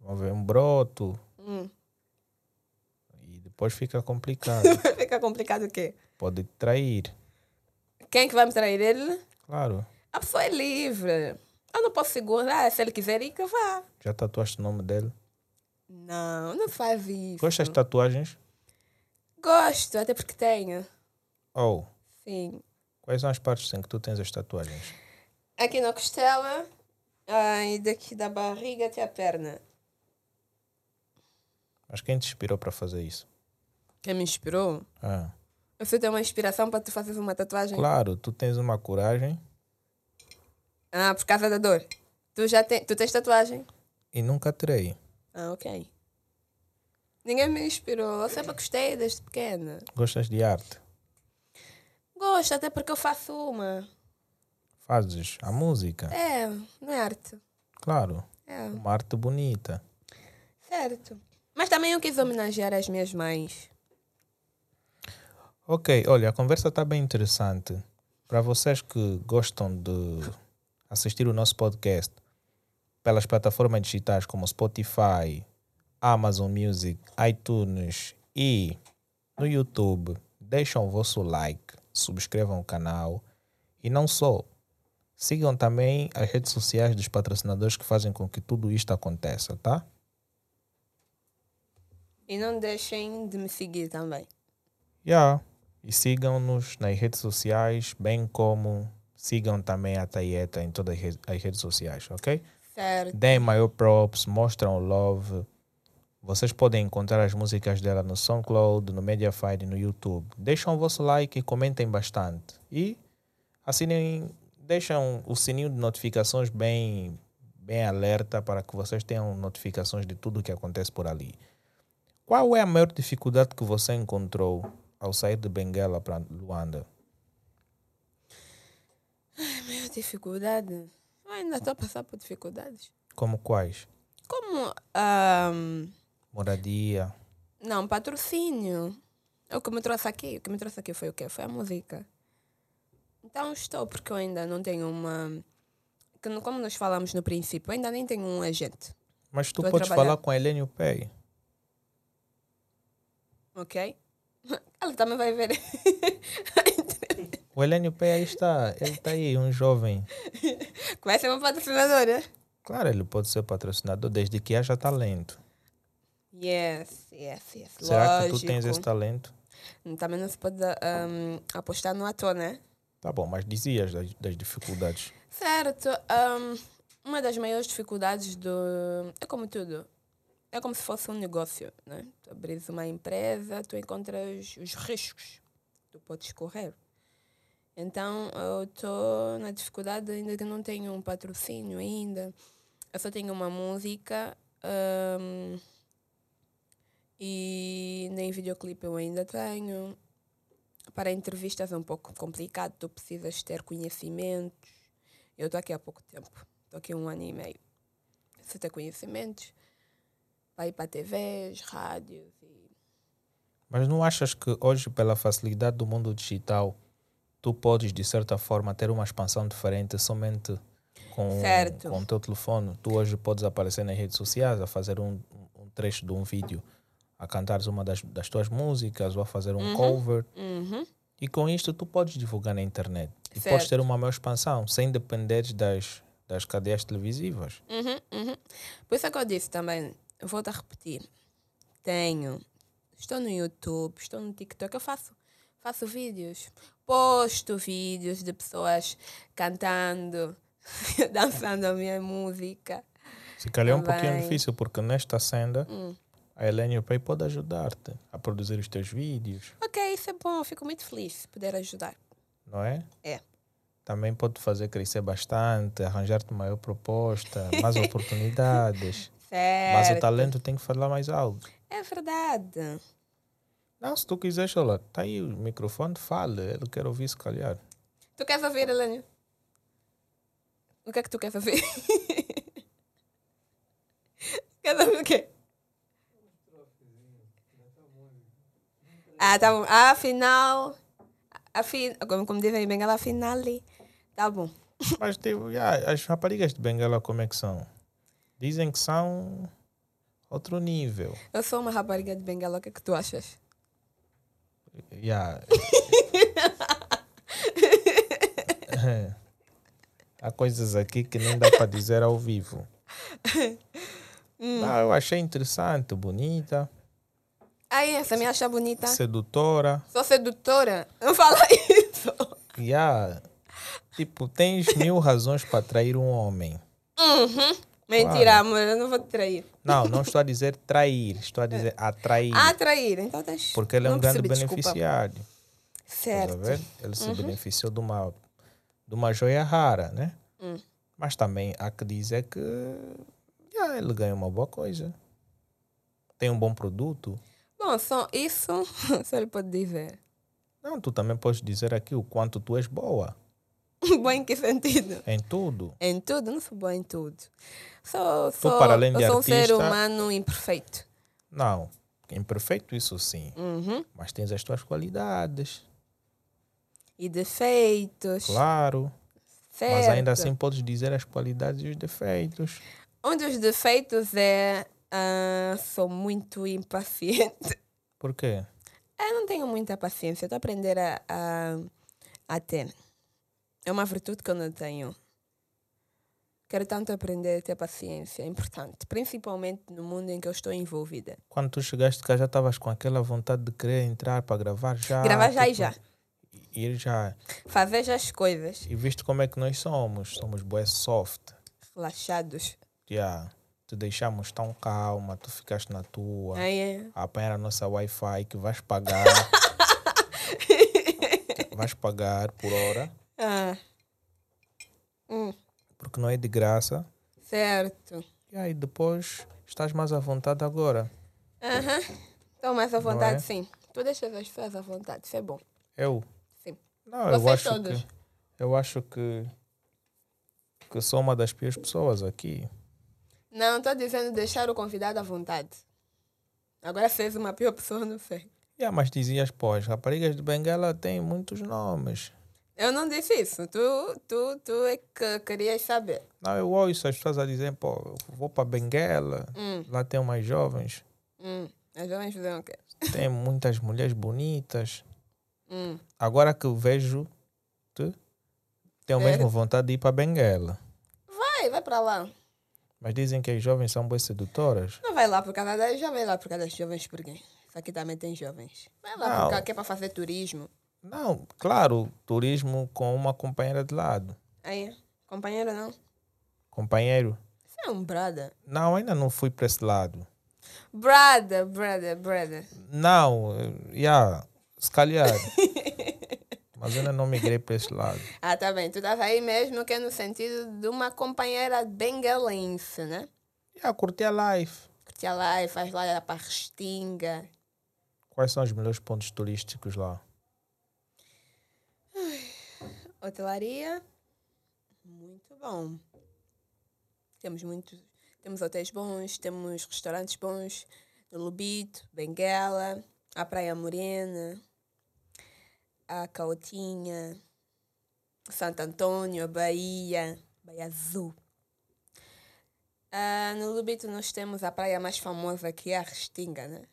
Um broto. Hum. E depois fica complicado. Fica complicado o quê? Pode trair. Quem é que vai me trair ele? Claro. A pessoa é livre. Eu não posso segurar. Se ele quiser ir, que vá. Já tatuaste o nome dele? Não, não faz isso. Gostas de tatuagens? Gosto, até porque tenho. Ou Sim. quais são as partes em que tu tens as tatuagens? Aqui na costela. ah, e daqui da barriga até a perna. Mas quem te inspirou para fazer isso? Quem me inspirou? Ah, Você tem uma inspiração para tu fazer uma tatuagem? claro, tu tens uma coragem Ah, por causa da dor. Tu já tem, tu tens tatuagem? e nunca terei. Ah, ok. Ninguém me inspirou. Eu sempre gostei desde pequena. Gostas de arte? Gosto, até porque eu faço uma. Fazes a música? É, não é arte. Claro, É, uma arte bonita. certo. Mas também eu quis homenagear as minhas mães. Ok, olha, a conversa está bem interessante. Para vocês que gostam de assistir o nosso podcast pelas plataformas digitais como Spotify, Amazon Music, iTunes e no YouTube, deixam o vosso like, subscrevam o canal e não só, sigam também as redes sociais dos patrocinadores que fazem com que tudo isto aconteça, tá? E não deixem de me seguir também. Yeah. E sigam-nos nas redes sociais, bem como sigam também a Taieta em todas as re- as redes sociais, ok? Certo. Deem maior props, mostram love. Vocês podem encontrar as músicas dela no SoundCloud, no Mediafire e no YouTube. Deixam o vosso like e comentem bastante. E assinem, deixam o sininho de notificações bem, bem alerta para que vocês tenham notificações de tudo que acontece por ali. Qual é a maior dificuldade que você encontrou ao sair de Benguela para Luanda? Maior dificuldade. ainda estou a passar por dificuldades. Como quais? Como. ahm, Moradia. não, patrocínio. É o que me trouxe aqui. O que me trouxe aqui foi o quê? Foi a música. Então estou, porque eu ainda não tenho uma. Como nós falamos no princípio, eu ainda nem tenho um agente. Mas tu a podes falar com a Helênio Pay. Ok? Ela também vai ver. O Helênio Pay aí está. Ele está aí, um jovem. Vai ser uma patrocinadora. Claro, ele pode ser patrocinador desde que haja talento. Yes, yes, yes. Será Lógico. que tu tens esse talento? Também não se pode ahm, apostar no ator, né? Tá bom, mas dizias das, das dificuldades. Certo. ahm, uma das maiores dificuldades do. É como tudo. É como se fosse um negócio, né? Tu abres uma empresa, tu encontras os riscos tu podes correr. Então, eu estou na dificuldade ainda que não tenho um patrocínio ainda. Eu só tenho uma música ahm, e nem videoclipe eu ainda tenho. Para entrevistas é um pouco complicado, tu precisas ter conhecimentos. Eu estou aqui há pouco tempo, estou aqui um ano e meio. Se ter conhecimentos, vai ir para TVs, rádios e Mas não achas que hoje, pela facilidade do mundo digital, tu podes, de certa forma, ter uma expansão diferente somente com, Certo. com o teu telefone? Tu hoje podes aparecer nas redes sociais a fazer um, um trecho de um vídeo, a cantares uma das, das tuas músicas ou a fazer um cover. Uhum. E com isto tu podes divulgar na internet. E Certo. podes ter uma maior expansão, sem depender das, das cadeias televisivas. Uhum, uhum. Por isso é que eu disse também, volto a repetir. Tenho, estou no YouTube, estou no TikTok, eu faço, faço vídeos. Posto vídeos de pessoas cantando, dançando a minha música. Se calhar é um pouquinho difícil, porque nesta senda Hum. a Helene Pay pode ajudar-te a produzir os teus vídeos, Ok, isso é bom, eu fico muito feliz de poder ajudar. não é? É. Também pode fazer crescer bastante, arranjar-te maior proposta, mais oportunidades. Mas o Certo. talento tem que falar mais alto. É verdade. Não, se tu quiseres, olha, tá aí o microfone, fale. Ele quer ouvir se calhar. Tu queres ouvir, Helene? O que é que tu queres ouvir? queres ouvir o quê? Ah, tá bom. Ah, afinal. Afin, como, como dizem em Bengala, finale. Tá bom. Mas tipo, yeah, as raparigas de Bengala como é que são? Dizem que são outro nível. Eu sou uma rapariga de Bengala, o que é que tu achas? Yeah. Há coisas aqui que nem dá para dizer ao vivo. Não, eu achei interessante, bonita, Ai, essa me acha bonita. sedutora. Sou sedutora. Não fala isso. Yeah. Tipo, tens mil razões para atrair um homem. Uhum. Mentira, amor, eu não vou te trair. Não, não estou a dizer trair, estou a dizer atrair. Ah, trair. Então deixa. porque ele é um grande percebi, desculpa. beneficiário. Estás a Certo. Ele se beneficiou de uma, de uma joia rara, né? Hum. Mas também há que dizer que yeah, ele ganha uma boa coisa. Tem um bom produto. Bom, só isso só ele pode dizer. Não, tu também podes dizer aqui o quanto tu és boa Boa em que sentido? em tudo. Em tudo? Não sou boa em tudo. Sou, Tu, sou, para além de eu sou um ser artista- humano imperfeito. Não, imperfeito isso sim. Uhum. Mas tens as tuas qualidades, E defeitos. claro. Certo. Mas ainda assim podes dizer as qualidades e os defeitos. Um dos defeitos é. ah, sou muito impaciente. Por quê? Eu não tenho muita paciência. Estou a aprender a, a, a ter. É uma virtude que eu não tenho. Quero tanto aprender a ter paciência. É importante. Principalmente no mundo em que eu estou envolvida. Quando tu chegaste cá já estavas com aquela vontade de querer entrar para gravar já. Gravar já e tipo, já. Ir já. Fazer já as coisas. E viste como é que nós somos. Somos boé soft. Relaxados. Já. Te deixamos tão calma, tu ficaste na tua. Aí é. A apanhar a nossa Wi-Fi que vais pagar. vais pagar por hora. Ah. Hum, Porque não é de graça. certo. E aí depois estás mais à vontade agora. Aham. Estou mais à vontade, é? sim. Tu deixas as pessoas à vontade. Isso é bom. Eu? Sim. Não, eu Vocês acho todos. que. Eu acho que. que sou uma das piores pessoas aqui. Não, estou dizendo deixar o convidado à vontade. Agora fez uma pior pessoa, não sei. Yeah, mas dizias, pô, as raparigas de Benguela têm muitos nomes. Eu não disse isso. Tu, tu, tu é que querias saber. Não, eu ouço as pessoas a dizer, pô, eu vou para Benguela, Hum, lá tem umas jovens, hum. As jovens fizeram o quê? tem muitas mulheres bonitas. Hum. Agora que eu vejo, tu tenho É. mesmo vontade de ir para Benguela. Vai, vai para lá. Mas dizem que as jovens são boas sedutoras. Não vai lá por causa das já vai lá por causa das jovens por quê? Isso aqui também tem jovens. Vai lá por causa que é para fazer turismo. Não, claro, turismo com uma companheira de lado. Aí, companheiro não. Companheiro? Você é um brother. Não, ainda não fui para esse lado. Brother, brother, brother. Não, eh, yeah, se calhar. Mas ainda não migrei para esse lado. Ah, tá bem. Tu estás aí mesmo que é no sentido de uma companheira bengalense, né? Yeah, curti a life. Curte lá e faz lá para Restinga. Quais são os melhores pontos turísticos lá? Hotelaria, muito bom. Temos muitos, temos hotéis bons, temos restaurantes bons no Lubito, Benguela, a Praia Morena, a Cautinha, Santo Antônio, a Bahia, Bahia Azul. Ah, no Lubito nós temos a praia mais famosa que é a Restinga, né?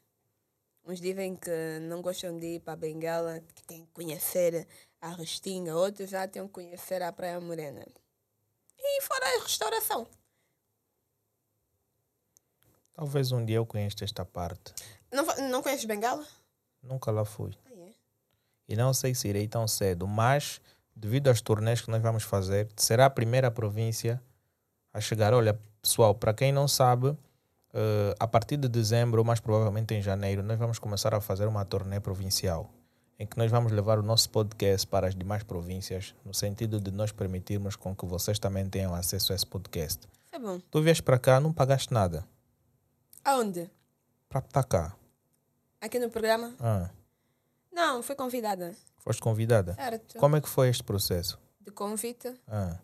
Uns dizem que não gostam de ir para Benguela, que têm que conhecer a Restinga. Outros já têm que conhecer a Praia Morena. E fora a restauração. Talvez um dia eu conheça esta parte. Não, não conheces Bengala? Nunca lá fui. Ah, é? E não sei se irei tão cedo, mas devido às turnês que nós vamos fazer, será a primeira província a chegar. Olha, pessoal, para quem não sabe, eh, a partir de dezembro, ou mais provavelmente em janeiro, nós vamos começar a fazer uma turnê provincial, em que nós vamos levar o nosso podcast para as demais províncias, no sentido de nós permitirmos com que vocês também tenham acesso a esse podcast. É bom. Tu vieste para cá, não pagaste nada. Aonde? Para estar cá. Aqui no programa? Ah, Não, fui convidada. foste convidada. Certo. Como é que foi este processo? De convite. Ah,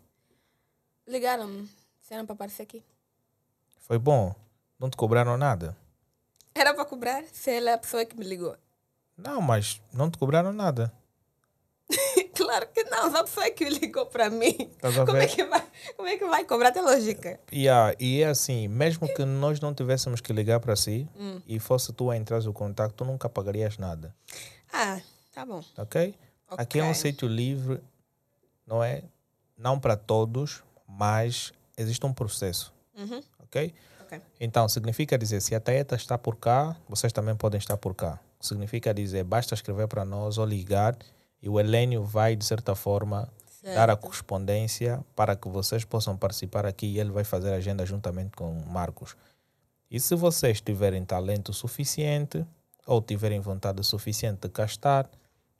Ligaram-me. Disseram para aparecer aqui. foi bom? Não te cobraram nada? Era para cobrar se ela é a pessoa que me ligou. Não, mas não te cobraram nada. claro que não, só pessoa que ligou para mim. Como é, que vai, como é que vai cobrar? Tem lógica. Yeah, e é assim, mesmo que nós não tivéssemos que ligar para si Hum. e fosse tu a entrar o contato, tu nunca pagarias nada, Ah, tá bom. ok? Aqui é um sítio livre, não é? Não para todos, mas existe um processo, Uhum. ok? Ok. Então, significa dizer, se a Taeta está por cá, vocês também podem estar por cá. Significa dizer, basta escrever para nós ou ligar e o Helênio vai, de certa forma, dar a Certo. correspondência para que vocês possam participar aqui e ele vai fazer a agenda juntamente com o Marcos. E se vocês tiverem talento suficiente ou tiverem vontade suficiente de cá estar,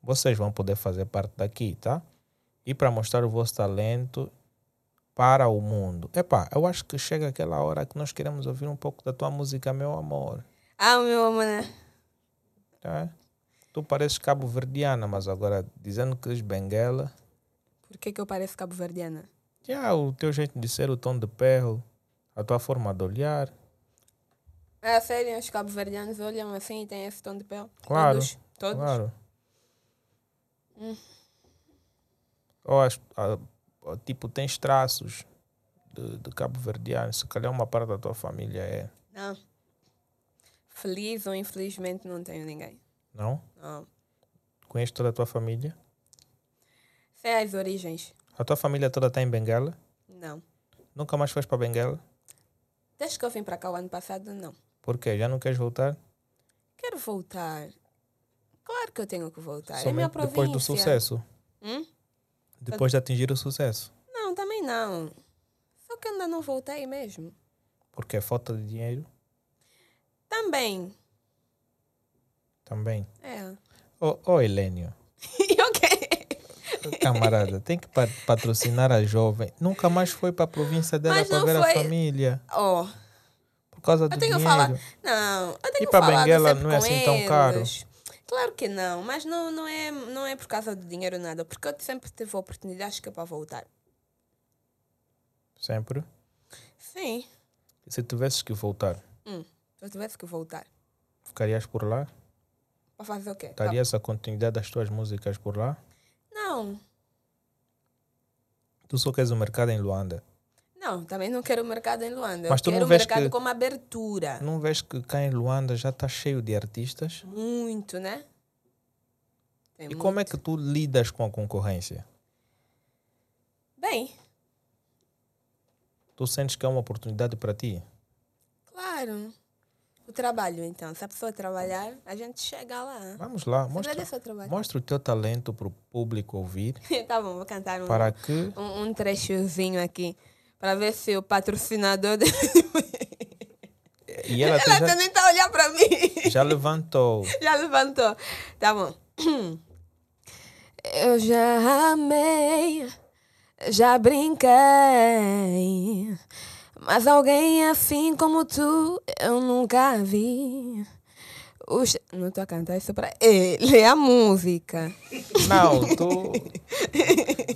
vocês vão poder fazer parte daqui, tá? E para mostrar o vosso talento para o mundo. Epá, eu acho que chega aquela hora que nós queremos ouvir um pouco da tua música, meu amor. Ah, meu amor, Tá? Tu pareces cabo-verdiana, mas agora dizendo que és benguela, Por que, que eu pareço cabo-verdiana? já o teu jeito de ser, o tom de perro, a tua forma de olhar. É sério, os cabo-verdianos olham assim e têm esse tom de pele? Claro, Todos? Todos? Claro. Hum. Ou as- a- a- tipo, tens traços de, de cabo-verdiano, se calhar uma parte da tua família é. Não. Feliz ou infelizmente não tenho ninguém. Não? Não. Conheces toda a tua família? Sei as origens. A tua família toda está em Benguela? Não. Nunca mais foste para Benguela? Desde que eu vim para cá o ano passado, não. Por quê? Já não queres voltar? Quero voltar. Claro que eu tenho que voltar. é minha Somente província. depois do sucesso. Hum? Depois de atingir o sucesso. Não, também não. Só que ainda não voltei mesmo. Porque é falta de dinheiro Também. também. É. Ô, oh, Helênio, E o quê? camarada, tem que pa- patrocinar a jovem. Nunca mais foi para a província dela para ver foi- a família. Oh, Por causa do eu tenho que dinheiro. falar. Não, eu tenho E para Benguela não é com assim tão caro? eles. Claro que não, mas não, não, é, não é por causa do dinheiro nada, porque eu sempre tive oportunidades que é para voltar. Sempre. Sim. E se tivesses que voltar, Hum. Se eu tivesse que voltar. ficarias por lá? Para fazer o quê? Darias a continuidade das tuas músicas por lá? Não. Tu só queres o mercado em Luanda. Não, também não quero o mercado em Luanda. Mas tu não quero o vês mercado que- como abertura. Não vês que cá em Luanda já está cheio de artistas? Muito, né? Tem E como é muito. que tu lidas com a concorrência? Bem, Tu sentes que é uma oportunidade para ti? claro. O trabalho, então. Se a pessoa trabalhar, a gente chega lá. Vamos lá, mostra, mostra o teu talento para o público ouvir, tá bom, vou cantar um, para que um, um trechozinho aqui. Para ver se o patrocinador dele. e ela Ela já, nem tá olhando para mim. já levantou. Já levantou. Tá bom. Eu já amei, já brinquei. Mas alguém assim como tu eu nunca vi. Os... Não tô a cantar isso pra ele, é a música. Não, tu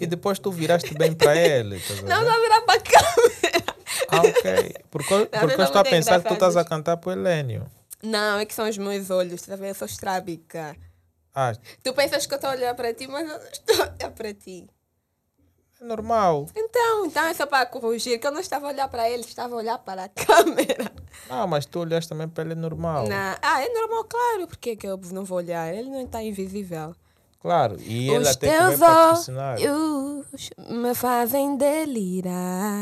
e depois tu viraste bem para ele. a Não, não virar pra câmera. Ah, ok. Porque, porque eu estou a pensar que tu estás a cantar para o Helênio. Não, é que são os meus olhos, tá vendo? Eu sou estrábica. Ah, Tu pensas que eu estou a olhar para ti, mas eu não estou a olhar para ti. É normal. Então, então é só para corrigir, que eu não estava a olhar para ele, estava a olhar para a câmera. Ah, mas tu olhaste também para ele é normal. Na- Ah, é normal, claro. Por que que eu não vou olhar? Ele não está invisível. Claro, e ele Os até que olhos me fazem delirar.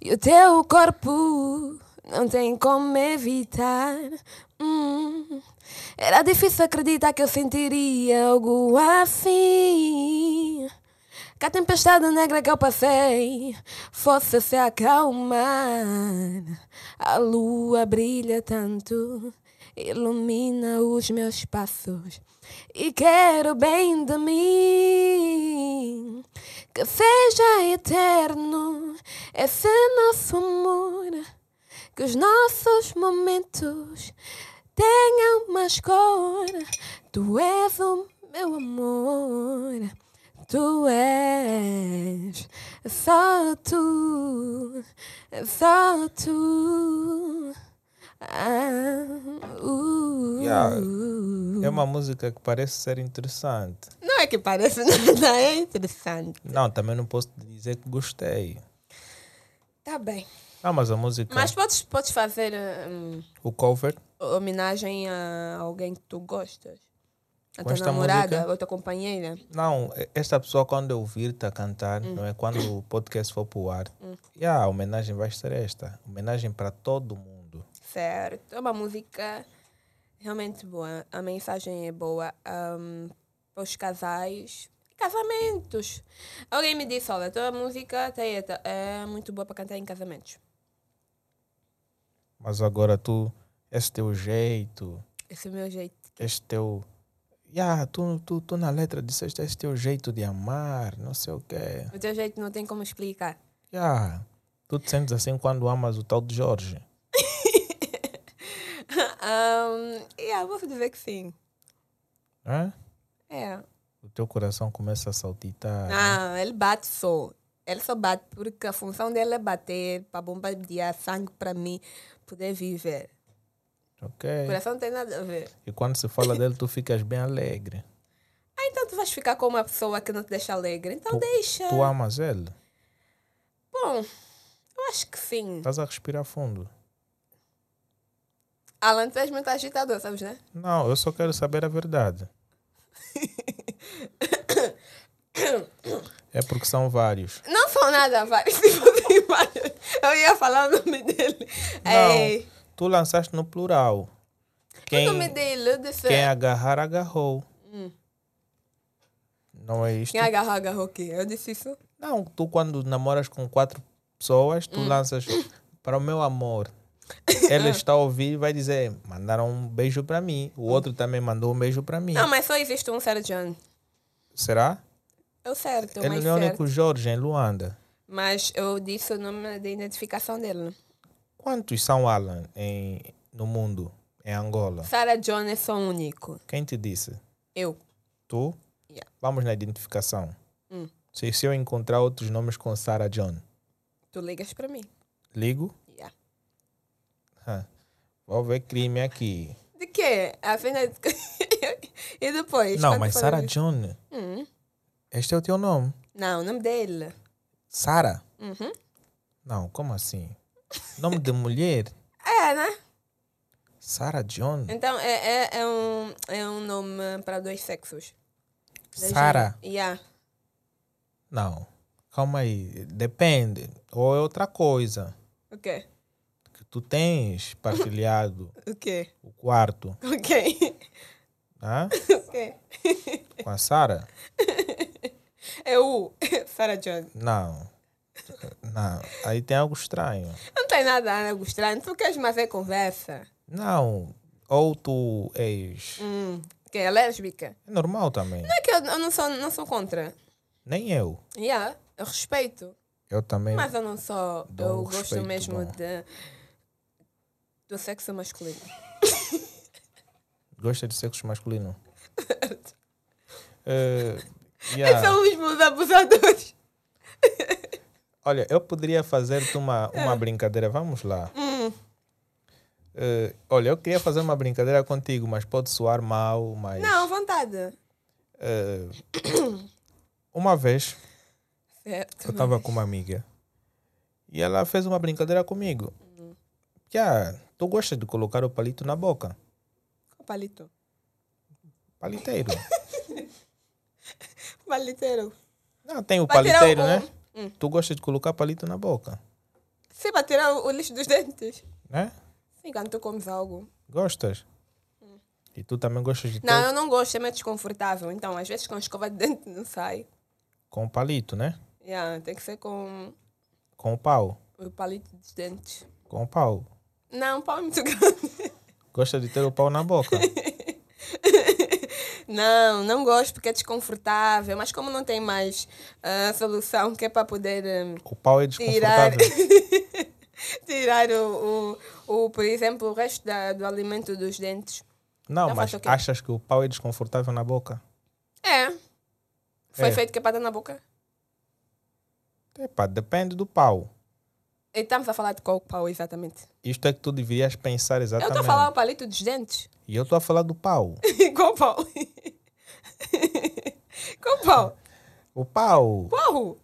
E o teu corpo não tem como evitar. Hum, Era difícil acreditar que eu sentiria algo assim. Que a tempestade negra que eu passei fosse se acalmar. A lua brilha tanto, ilumina os meus passos. E quero bem de mim que seja eterno esse nosso amor. Que os nossos momentos tenham mais cor. Tu és o meu amor. Tu és só tu, só tu. Ah, uh, Yeah. É uma música que parece ser interessante. Não é que parece nada, é interessante. Não, também não posso dizer que gostei. Tá bem. Não, mas a música, Mas podes, podes fazer hum, o cover, homenagem a alguém que tu gostas? A Com tua esta namorada, música? ou tua companheira? não, esta pessoa quando eu ouvir-te a cantar, não é quando o podcast for para o ar, yeah, a homenagem vai ser esta. Homenagem para todo mundo. Certo. É uma música realmente boa. A mensagem é boa. hum, para os casais casamentos. Alguém me disse, olha, a tua música Taeta, é muito boa para cantar em casamentos. Mas agora tu, esse teu jeito, Esse é o meu jeito. este teu. Yeah, tu, tu, tu na letra disseste esse teu jeito de amar, não sei o quê. O teu jeito não tem como explicar. Yeah. Tu te sentes assim quando amas o tal de Jorge. um, yeah, vou dizer que sim. Né? É. O teu coração começa a saltitar. né? Não, ele bate só. Ele só bate porque a função dele é bater para bombardear sangue para mim poder viver. Ok. O coração não tem nada a ver. E quando se fala dele, tu ficas bem alegre. Ah, então tu vais ficar com uma pessoa que não te deixa alegre. Então Tu- deixa. Tu amas ele? Bom, eu acho que sim. Estás a respirar fundo. Alan, tu és muito agitador, sabes, né? Não, eu só quero saber a verdade. É porque são vários. Não são nada vários. Fossem vários, eu ia falar o nome dele. Não, Ei, tu lançaste no plural. o Quem, nome dele, quem agarrar, agarrou. Não é isto? Quem agarrou, agarrou o quê? Eu disse isso? Não, tu quando namoras com quatro pessoas, Hum. tu lanças para o meu amor. Ele está a ouvir e vai dizer, mandaram um beijo para mim. O outro também mandou um beijo para mim. Não, mas só existe um Sérgio. Será? É o certo, Ele é o único Jorge em Luanda. Mas eu disse o nome de identificação dele. Quantos são Alan em, no mundo, em Angola? Sarah John é só único. Quem te disse? Eu. Tu? Yeah. Vamos na identificação. Hum. Se, se eu encontrar outros nomes com Sarah John, Tu ligas para mim. Ligo? Yeah. Ah, Vou ver crime aqui. De quê? Afinal. e depois? Não, mas Sarah John, Hum. este é o teu nome? Não, o nome dele. Sara? Uhum. Não, como assim? Nome de mulher? É, né? Sarah John? Então é, é, é, um, é um nome para dois sexos. Sara? Yeah. Não. Calma aí. Depende. Ou é outra coisa. O quê? Que tu tens partilhado O quê? o quarto O quê? hã? O quê? com a Sara? É o Sarah John. Não. Não. Aí tem algo estranho. Não tem nada algo estranho. Tu queres mais ver conversa? Não. Ou tu és. Hum. Que é lésbica? É normal também. Não é que eu, eu não, sou, não sou contra. Nem eu. Yeah, eu respeito. Eu também. Mas eu não sou. Eu gosto mesmo bom. de, do sexo masculino. Gosta de sexo masculino? Eh, yeah. São os meus abusadores. Olha, eu poderia fazer-te uma, uma brincadeira. Vamos lá. Hum. Eh, olha, eu queria fazer uma brincadeira contigo, mas pode soar mal, mas... Não, vontade. eh, uma vez, Certo. eu estava com uma amiga e ela fez uma brincadeira comigo. Que, ah, tu gosta de colocar o palito na boca? Qual palito? Paliteiro. Paliteiro. Não, tem o Vai paliteiro, o- né? Hum. Tu gosta de colocar palito na boca, Sim, para tirar o, o lixo dos dentes. né? Sim, quando tu comes algo. Gostas? E tu também gostas de ter Não, eu não gosto, é meio desconfortável. Então, às vezes com escova de dente não sai. com o palito, né? Yeah, tem que ser com Com o pau. o palito dos dentes. Com o pau. Não, o pau é muito grande. Gosta de ter o pau na boca. Não, não gosto porque é desconfortável. Mas como não tem mais ah, solução que é para poder hum, O pau é tirar, desconfortável. tirar o, o, o, por exemplo, o resto da, do alimento dos dentes. Não, Eu mas achas que o pau é desconfortável na boca? É. Foi É. feito que é para dar na boca. Epá, depende do pau. E estamos a falar de qual pau exatamente? Isto é que tu deverias pensar Eu exatamente. estou a falar o palito dos dentes. E eu estou a falar do pau. qual pau? qual pau? O pau. Porro!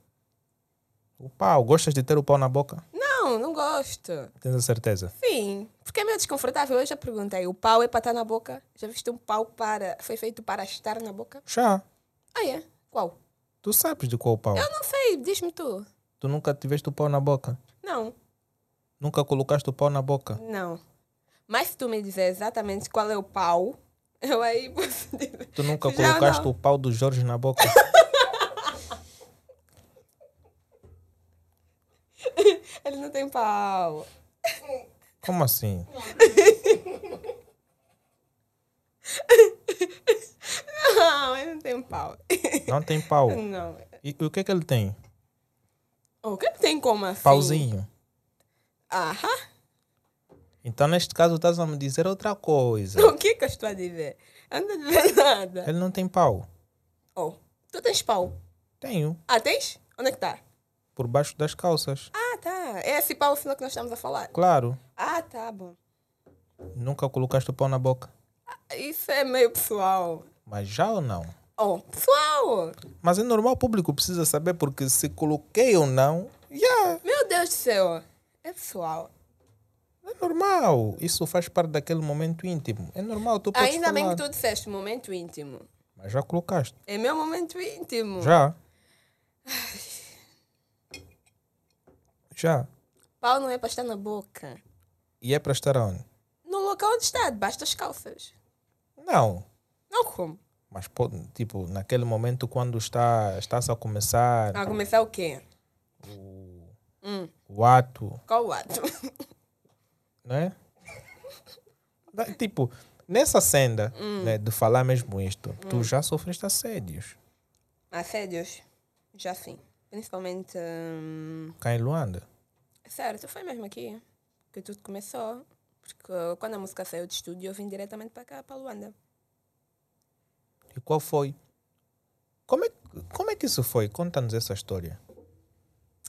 O pau. Gostas de ter o pau na boca? Não, não gosto. Tens a certeza? Sim, porque é meio desconfortável. Eu já perguntei, o pau é para estar na boca? Já viste um pau para... Foi feito para estar na boca? Já. Ah, é? Qual? Tu sabes de qual pau? Eu não sei, diz-me tu. Tu nunca tiveste o pau na boca? Não, Nunca colocaste o pau na boca? não. Mas se tu me dizer exatamente qual é o pau, eu aí dizer. Tu nunca Já colocaste não. o pau do Jorge na boca? Ele não tem pau. Como assim? Não, ele não tem pau. Não tem pau. Não. E o que é que ele tem? O que tem como assim? Pauzinho. Aham. Então, neste caso, estás a me dizer outra coisa. O que que eu estou a dizer? Eu não estou a dizer nada. Ele não tem pau. Oh, tu tens pau? Tenho. Ah, tens? Onde é que tá? Por baixo das calças. Ah, tá. É esse pau final que nós estamos a falar. Claro. Ah, tá bom. Nunca colocaste o pau na boca. Isso é meio pessoal. Mas já ou não? Oh, pessoal! Mas é normal, o público precisa saber, porque se coloquei ou não, já. Meu Deus do céu. É pessoal. É normal. Isso faz parte daquele momento íntimo. É normal, tu podes Ainda bem falar. que tu disseste momento íntimo. Mas já colocaste. É meu momento íntimo. Já. Já. Pau não é para estar na boca. E é para estar onde? No local onde está, debaixo das calças. Não. Não como. Mas, tipo, naquele momento quando está, estás a começar A começar o quê? o, Hum, o ato, qual o ato? né? Tipo, nessa senda Hum. né, de falar mesmo isto, tu já sofreste assédios Assédios? Já sim. Principalmente. hum, cá em Luanda. Certo, foi mesmo aqui que tudo começou. Porque quando a música saiu de estúdio, eu vim diretamente para cá, para Luanda. E qual foi? Como é, como é que isso foi? Conta-nos essa história.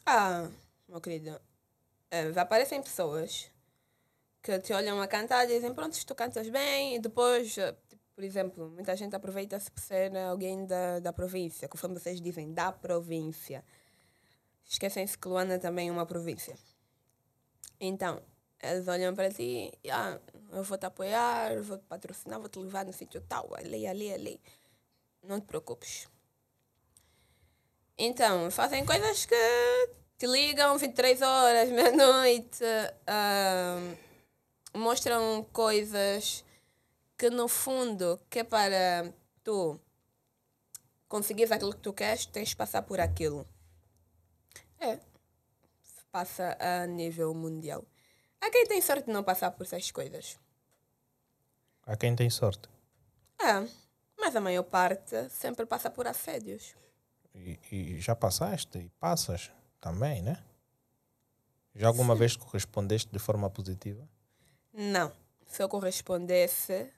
Ah, meu querido, uh, aparecem pessoas que te olham a cantar e dizem, pronto, tu cantas bem, e depois, uh, por exemplo, muita gente aproveita-se por ser alguém da, da província, conforme vocês dizem, da província. Esquecem-se que Luana também é uma província. Então, eles olham para ti ah, eu vou te apoiar, vou te patrocinar, vou te levar no sítio tal, ali, ali, ali. Não te preocupes. Então, fazem coisas que te ligam 23 horas, meia-noite, uh, mostram coisas que no fundo, que é para tu conseguires aquilo que tu queres, tens de passar por aquilo. É. Passa a nível mundial. Há quem tem sorte de não passar por essas coisas. Há quem tem sorte. É, mas a maior parte sempre passa por assédios. E, e já passaste e passas também, né? Já alguma Sim. vez correspondeste de forma positiva? Não. Se eu correspondesse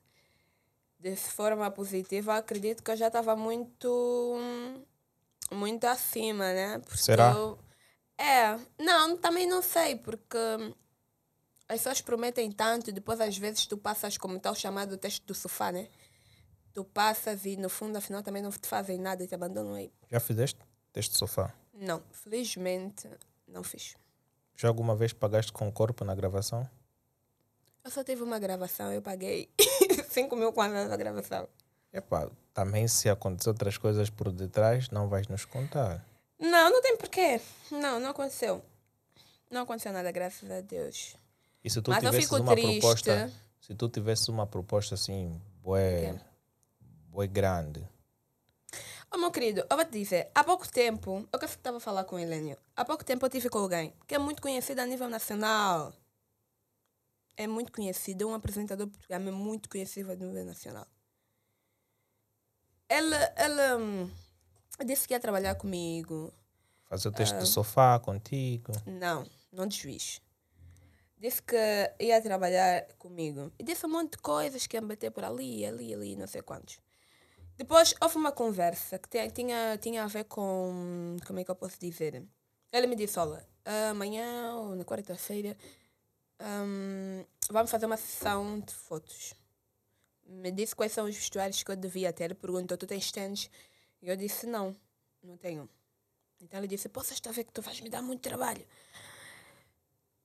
de forma positiva, acredito que eu já estava muito muito acima, né? Porque Será? Eu, é, não, também não sei, porque as pessoas prometem tanto e depois às vezes tu passas como tal chamado teste do sofá, né? Tu passas e no fundo afinal também não te fazem nada e te abandonam aí. Já fizeste teste de sofá? Não, felizmente não fiz. Já alguma vez pagaste com o corpo na gravação? Eu só tive uma gravação, eu paguei 5 mil quando na gravação. Epá, também se acontecer outras coisas por detrás, não vais nos contar. Não, não tem porquê. Não, não aconteceu. Não aconteceu nada, graças a Deus. E se tu Mas tivesses uma triste. proposta, se tu tivesse uma proposta assim, bué, bué grande. Oh, meu querido, eu vou te dizer, há pouco tempo, eu que estava a falar com o Helênio, há pouco tempo eu tive com alguém que é muito conhecido a nível nacional. É muito conhecido, é um apresentador português, é muito conhecido a nível nacional. Ela, ela hum, disse que ia trabalhar comigo. Fazer o teste do sofá contigo? Não, não de juiz disse que ia trabalhar comigo. E disse um monte de coisas que ia bater por ali, ali, ali, não sei quantos. Depois houve uma conversa que tinha, tinha a ver com. Como é que eu posso dizer? Ele me disse: Olha, amanhã ou na quarta-feira um, vamos fazer uma sessão de fotos. Me disse quais são os vestuários que eu devia ter. Ele perguntou: Tu tens tênis? E eu disse: Não, não tenho. Então ele disse: Posso estar a ver que tu vais me dar muito trabalho.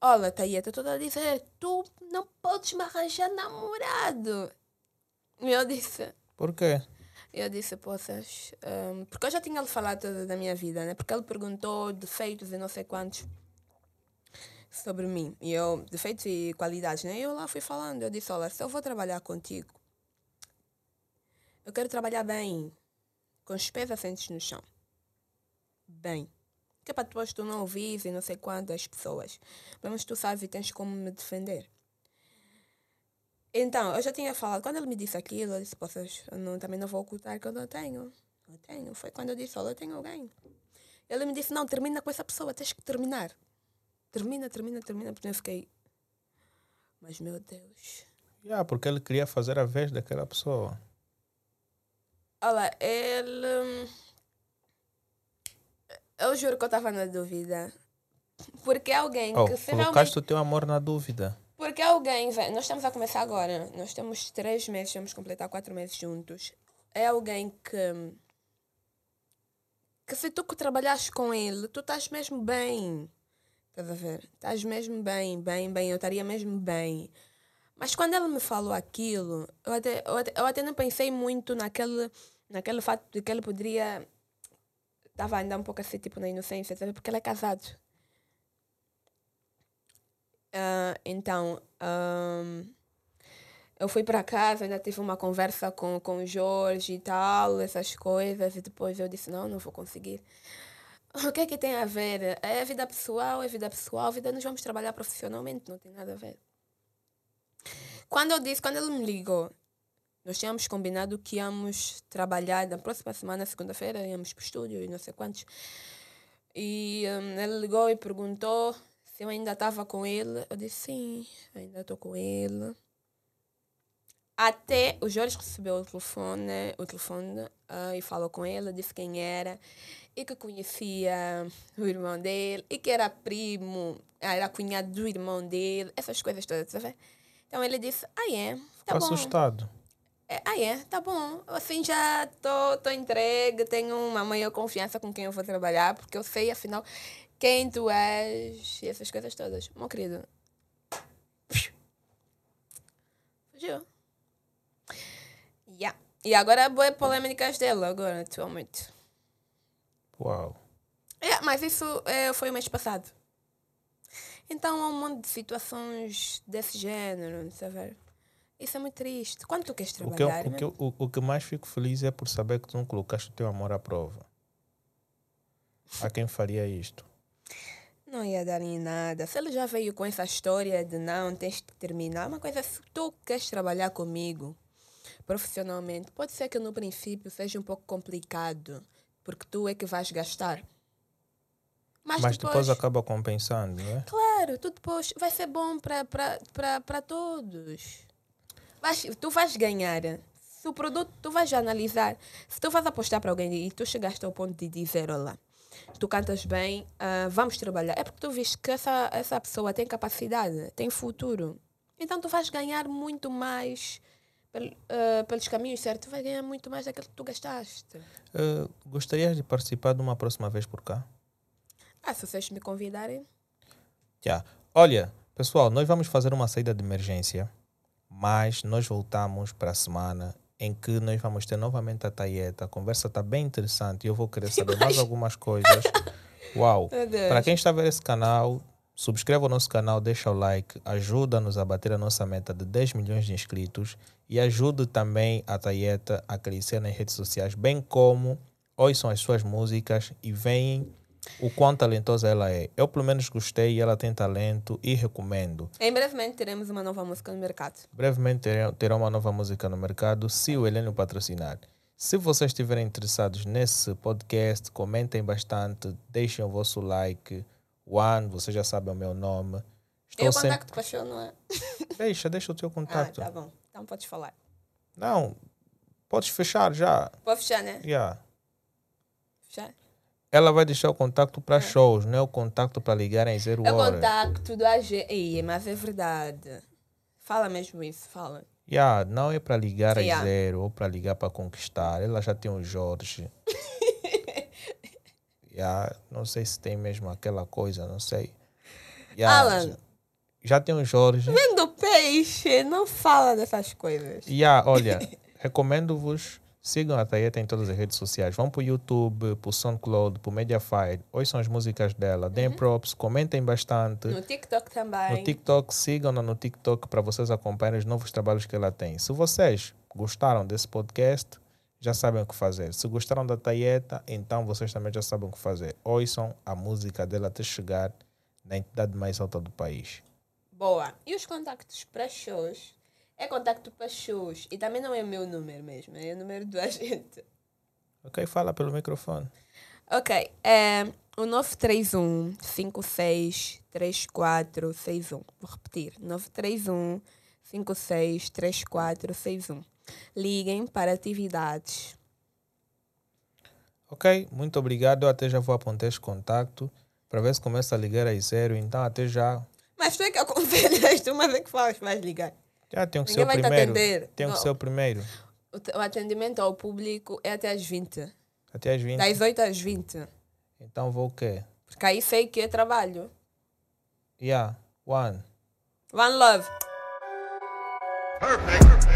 Olha, estou toda a dizer, tu não podes me arranjar namorado. E eu disse. Por quê? Eu disse, poças. Um, porque eu já tinha lhe falado toda da minha vida, né? Porque ele perguntou defeitos e não sei quantos sobre mim. E eu, defeitos e qualidades, né? Eu lá fui falando. Eu disse, olha, se eu vou trabalhar contigo, eu quero trabalhar bem, com os pés assentes no chão. Bem que é para depois tu não ouvires e não sei quantas pessoas. Mas tu sabes e tens como me defender. Então, eu já tinha falado, quando ele me disse aquilo, eu disse, poças, eu não, também não vou ocultar que eu não tenho. Eu tenho. Foi quando eu disse, olha, eu tenho alguém. Ele me disse, não, termina com essa pessoa, tens que terminar. Termina, termina, termina, porque eu fiquei. Mas meu Deus. Yeah, porque ele queria fazer a vez daquela pessoa. Olha, ele eu juro que eu estava na dúvida. Porque alguém oh, que se colocaste o teu amor na dúvida. Porque alguém, nós estamos a começar agora, nós temos três meses, vamos completar quatro meses juntos. É alguém que. que se tu que trabalhas com ele, tu estás mesmo bem. Estás a ver? Estás mesmo bem, bem, bem. Eu estaria mesmo bem. Mas quando ele me falou aquilo, eu até, eu até, eu até não pensei muito naquele, naquele fato de que ele poderia estava ainda um pouco assim, tipo, na inocência, sabe? Porque ele é casado. Uh, então, um, eu fui para casa, ainda tive uma conversa com, com o Jorge e tal, essas coisas, e depois eu disse: não, não vou conseguir. O que é que tem a ver? É vida pessoal, é vida pessoal, vida nós vamos trabalhar profissionalmente, não tem nada a ver. Quando eu disse, quando ele me ligou, nós tínhamos combinado que íamos trabalhar na próxima semana, segunda-feira, íamos para o estúdio e não sei quantos. E um, ele ligou e perguntou se eu ainda estava com ele. Eu disse sim, ainda estou com ele. Até o Jorge recebeu o telefone, o telefone uh, e falou com ele, disse quem era. E que conhecia o irmão dele e que era primo, ah, era cunhado do irmão dele, essas coisas todas, tá vendo? Então ele disse: Ah, é? Tá Ficou bom. assustado. É, ah, é? Tá bom. Assim já tô, tô entregue, tenho uma maior confiança com quem eu vou trabalhar, porque eu sei, afinal, quem tu és e essas coisas todas. Meu querido. Fugiu. Yeah. E agora boas polêmicas dele, agora, atualmente. Uau. É, mas isso é, foi o mês passado. Então há um monte de situações desse género, sabe? Isso é muito triste. Quando tu queres O que, eu- trabalhar, o, que eu- o, o que mais fico feliz é por saber que tu não colocaste o teu amor à prova. A quem faria isto? não ia dar em nada. Se ele já veio com essa história de não, tens que terminar, uma coisa, se tu queres trabalhar comigo profissionalmente, pode ser que no princípio seja um pouco complicado, porque tu é que vais gastar. Mas, Mas depois, depois acaba compensando, não é? Claro, tu depois vai ser bom para todos. Vais, tu vais ganhar. Se o produto, tu vais analisar. Se tu vais apostar para alguém e tu chegaste ao ponto de dizer, olha, tu cantas bem, ah, vamos trabalhar. É porque tu viste que essa, essa pessoa tem capacidade, tem futuro. Então tu vais ganhar muito mais ah, pelos caminhos certos. Tu vais ganhar muito mais daquilo que tu gastaste. Eh, gostarias de participar de uma próxima vez por cá? Ah, se vocês me convidarem. Já. Olha, pessoal, nós vamos fazer uma saída de emergência, mas nós voltamos para a semana em que nós vamos ter novamente a Taieta. A conversa está bem interessante e eu vou querer saber mais algumas coisas. Uau! Para quem está a ver esse canal, subscreva o nosso canal, deixa o like, ajuda-nos a bater a nossa meta de 10 milhões de inscritos e ajude também a Taieta a crescer nas redes sociais, bem como ouçam as suas músicas e veem o quão talentosa ela é. Eu pelo menos gostei, ela tem talento e recomendo. Em brevemente teremos uma nova música no mercado. Brevemente terá- terá uma nova música no mercado, se o Heleno patrocinar. Se vocês estiverem interessados nesse podcast, comentem bastante, deixem o vosso like. One, você já sabe o meu nome. Estou Eu sempre... contacto com a show, não é? Deixa, deixa o teu Ah, contato. tá bom. Então podes falar. Não, podes fechar já. Pode fechar, né? Yeah. Fechar? Ela vai deixar o contato para shows, não é o contato para ligarem em zero Eu hora. contacto do AG. Ih, mas é verdade. Fala mesmo isso, fala. Yeah, não é para ligar a Yeah. zero ou para ligar para conquistar. Ela já tem o Jorge. Yeah, não sei se tem mesmo aquela coisa, não sei. Yeah, Alan. já, tem o Jorge. Vendo peixe, não fala dessas coisas. Yeah, olha, recomendo-vos. Sigam a Taieta em todas as redes sociais. Vão para o YouTube, para o SoundCloud, para o Mediafire. Ouçam as músicas dela. Deem props, comentem bastante. No TikTok também. No TikTok, sigam-na no TikTok para vocês acompanharem os novos trabalhos que ela tem. Se vocês gostaram desse podcast, já sabem o que fazer. Se gostaram da Taieta, então vocês também já sabem o que fazer. Ouçam a música dela até chegar na entidade mais alta do país. Boa. E os contactos para shows? É contacto para shows. E também não é o meu número mesmo, é o número do agente. Ok? Fala pelo microfone. Ok, é o 931 56 3461. Vou repetir: 931 56 3461. Liguem para atividades. Ok? Muito obrigado. Eu até já vou apontar esse contato para ver se começa a ligar aí zero. Então, até já. Mas tu é que aconselhas, tu mas é que falas, vais ligar. Já tem que Ninguém ser o vai te primeiro. atender. Tem que ser o primeiro. O, o atendimento ao público é até às 20. Até às 20. Das 8 às 20. Então vou o quê? Porque aí sei que é trabalho. Yeah. One. One love. Perfect.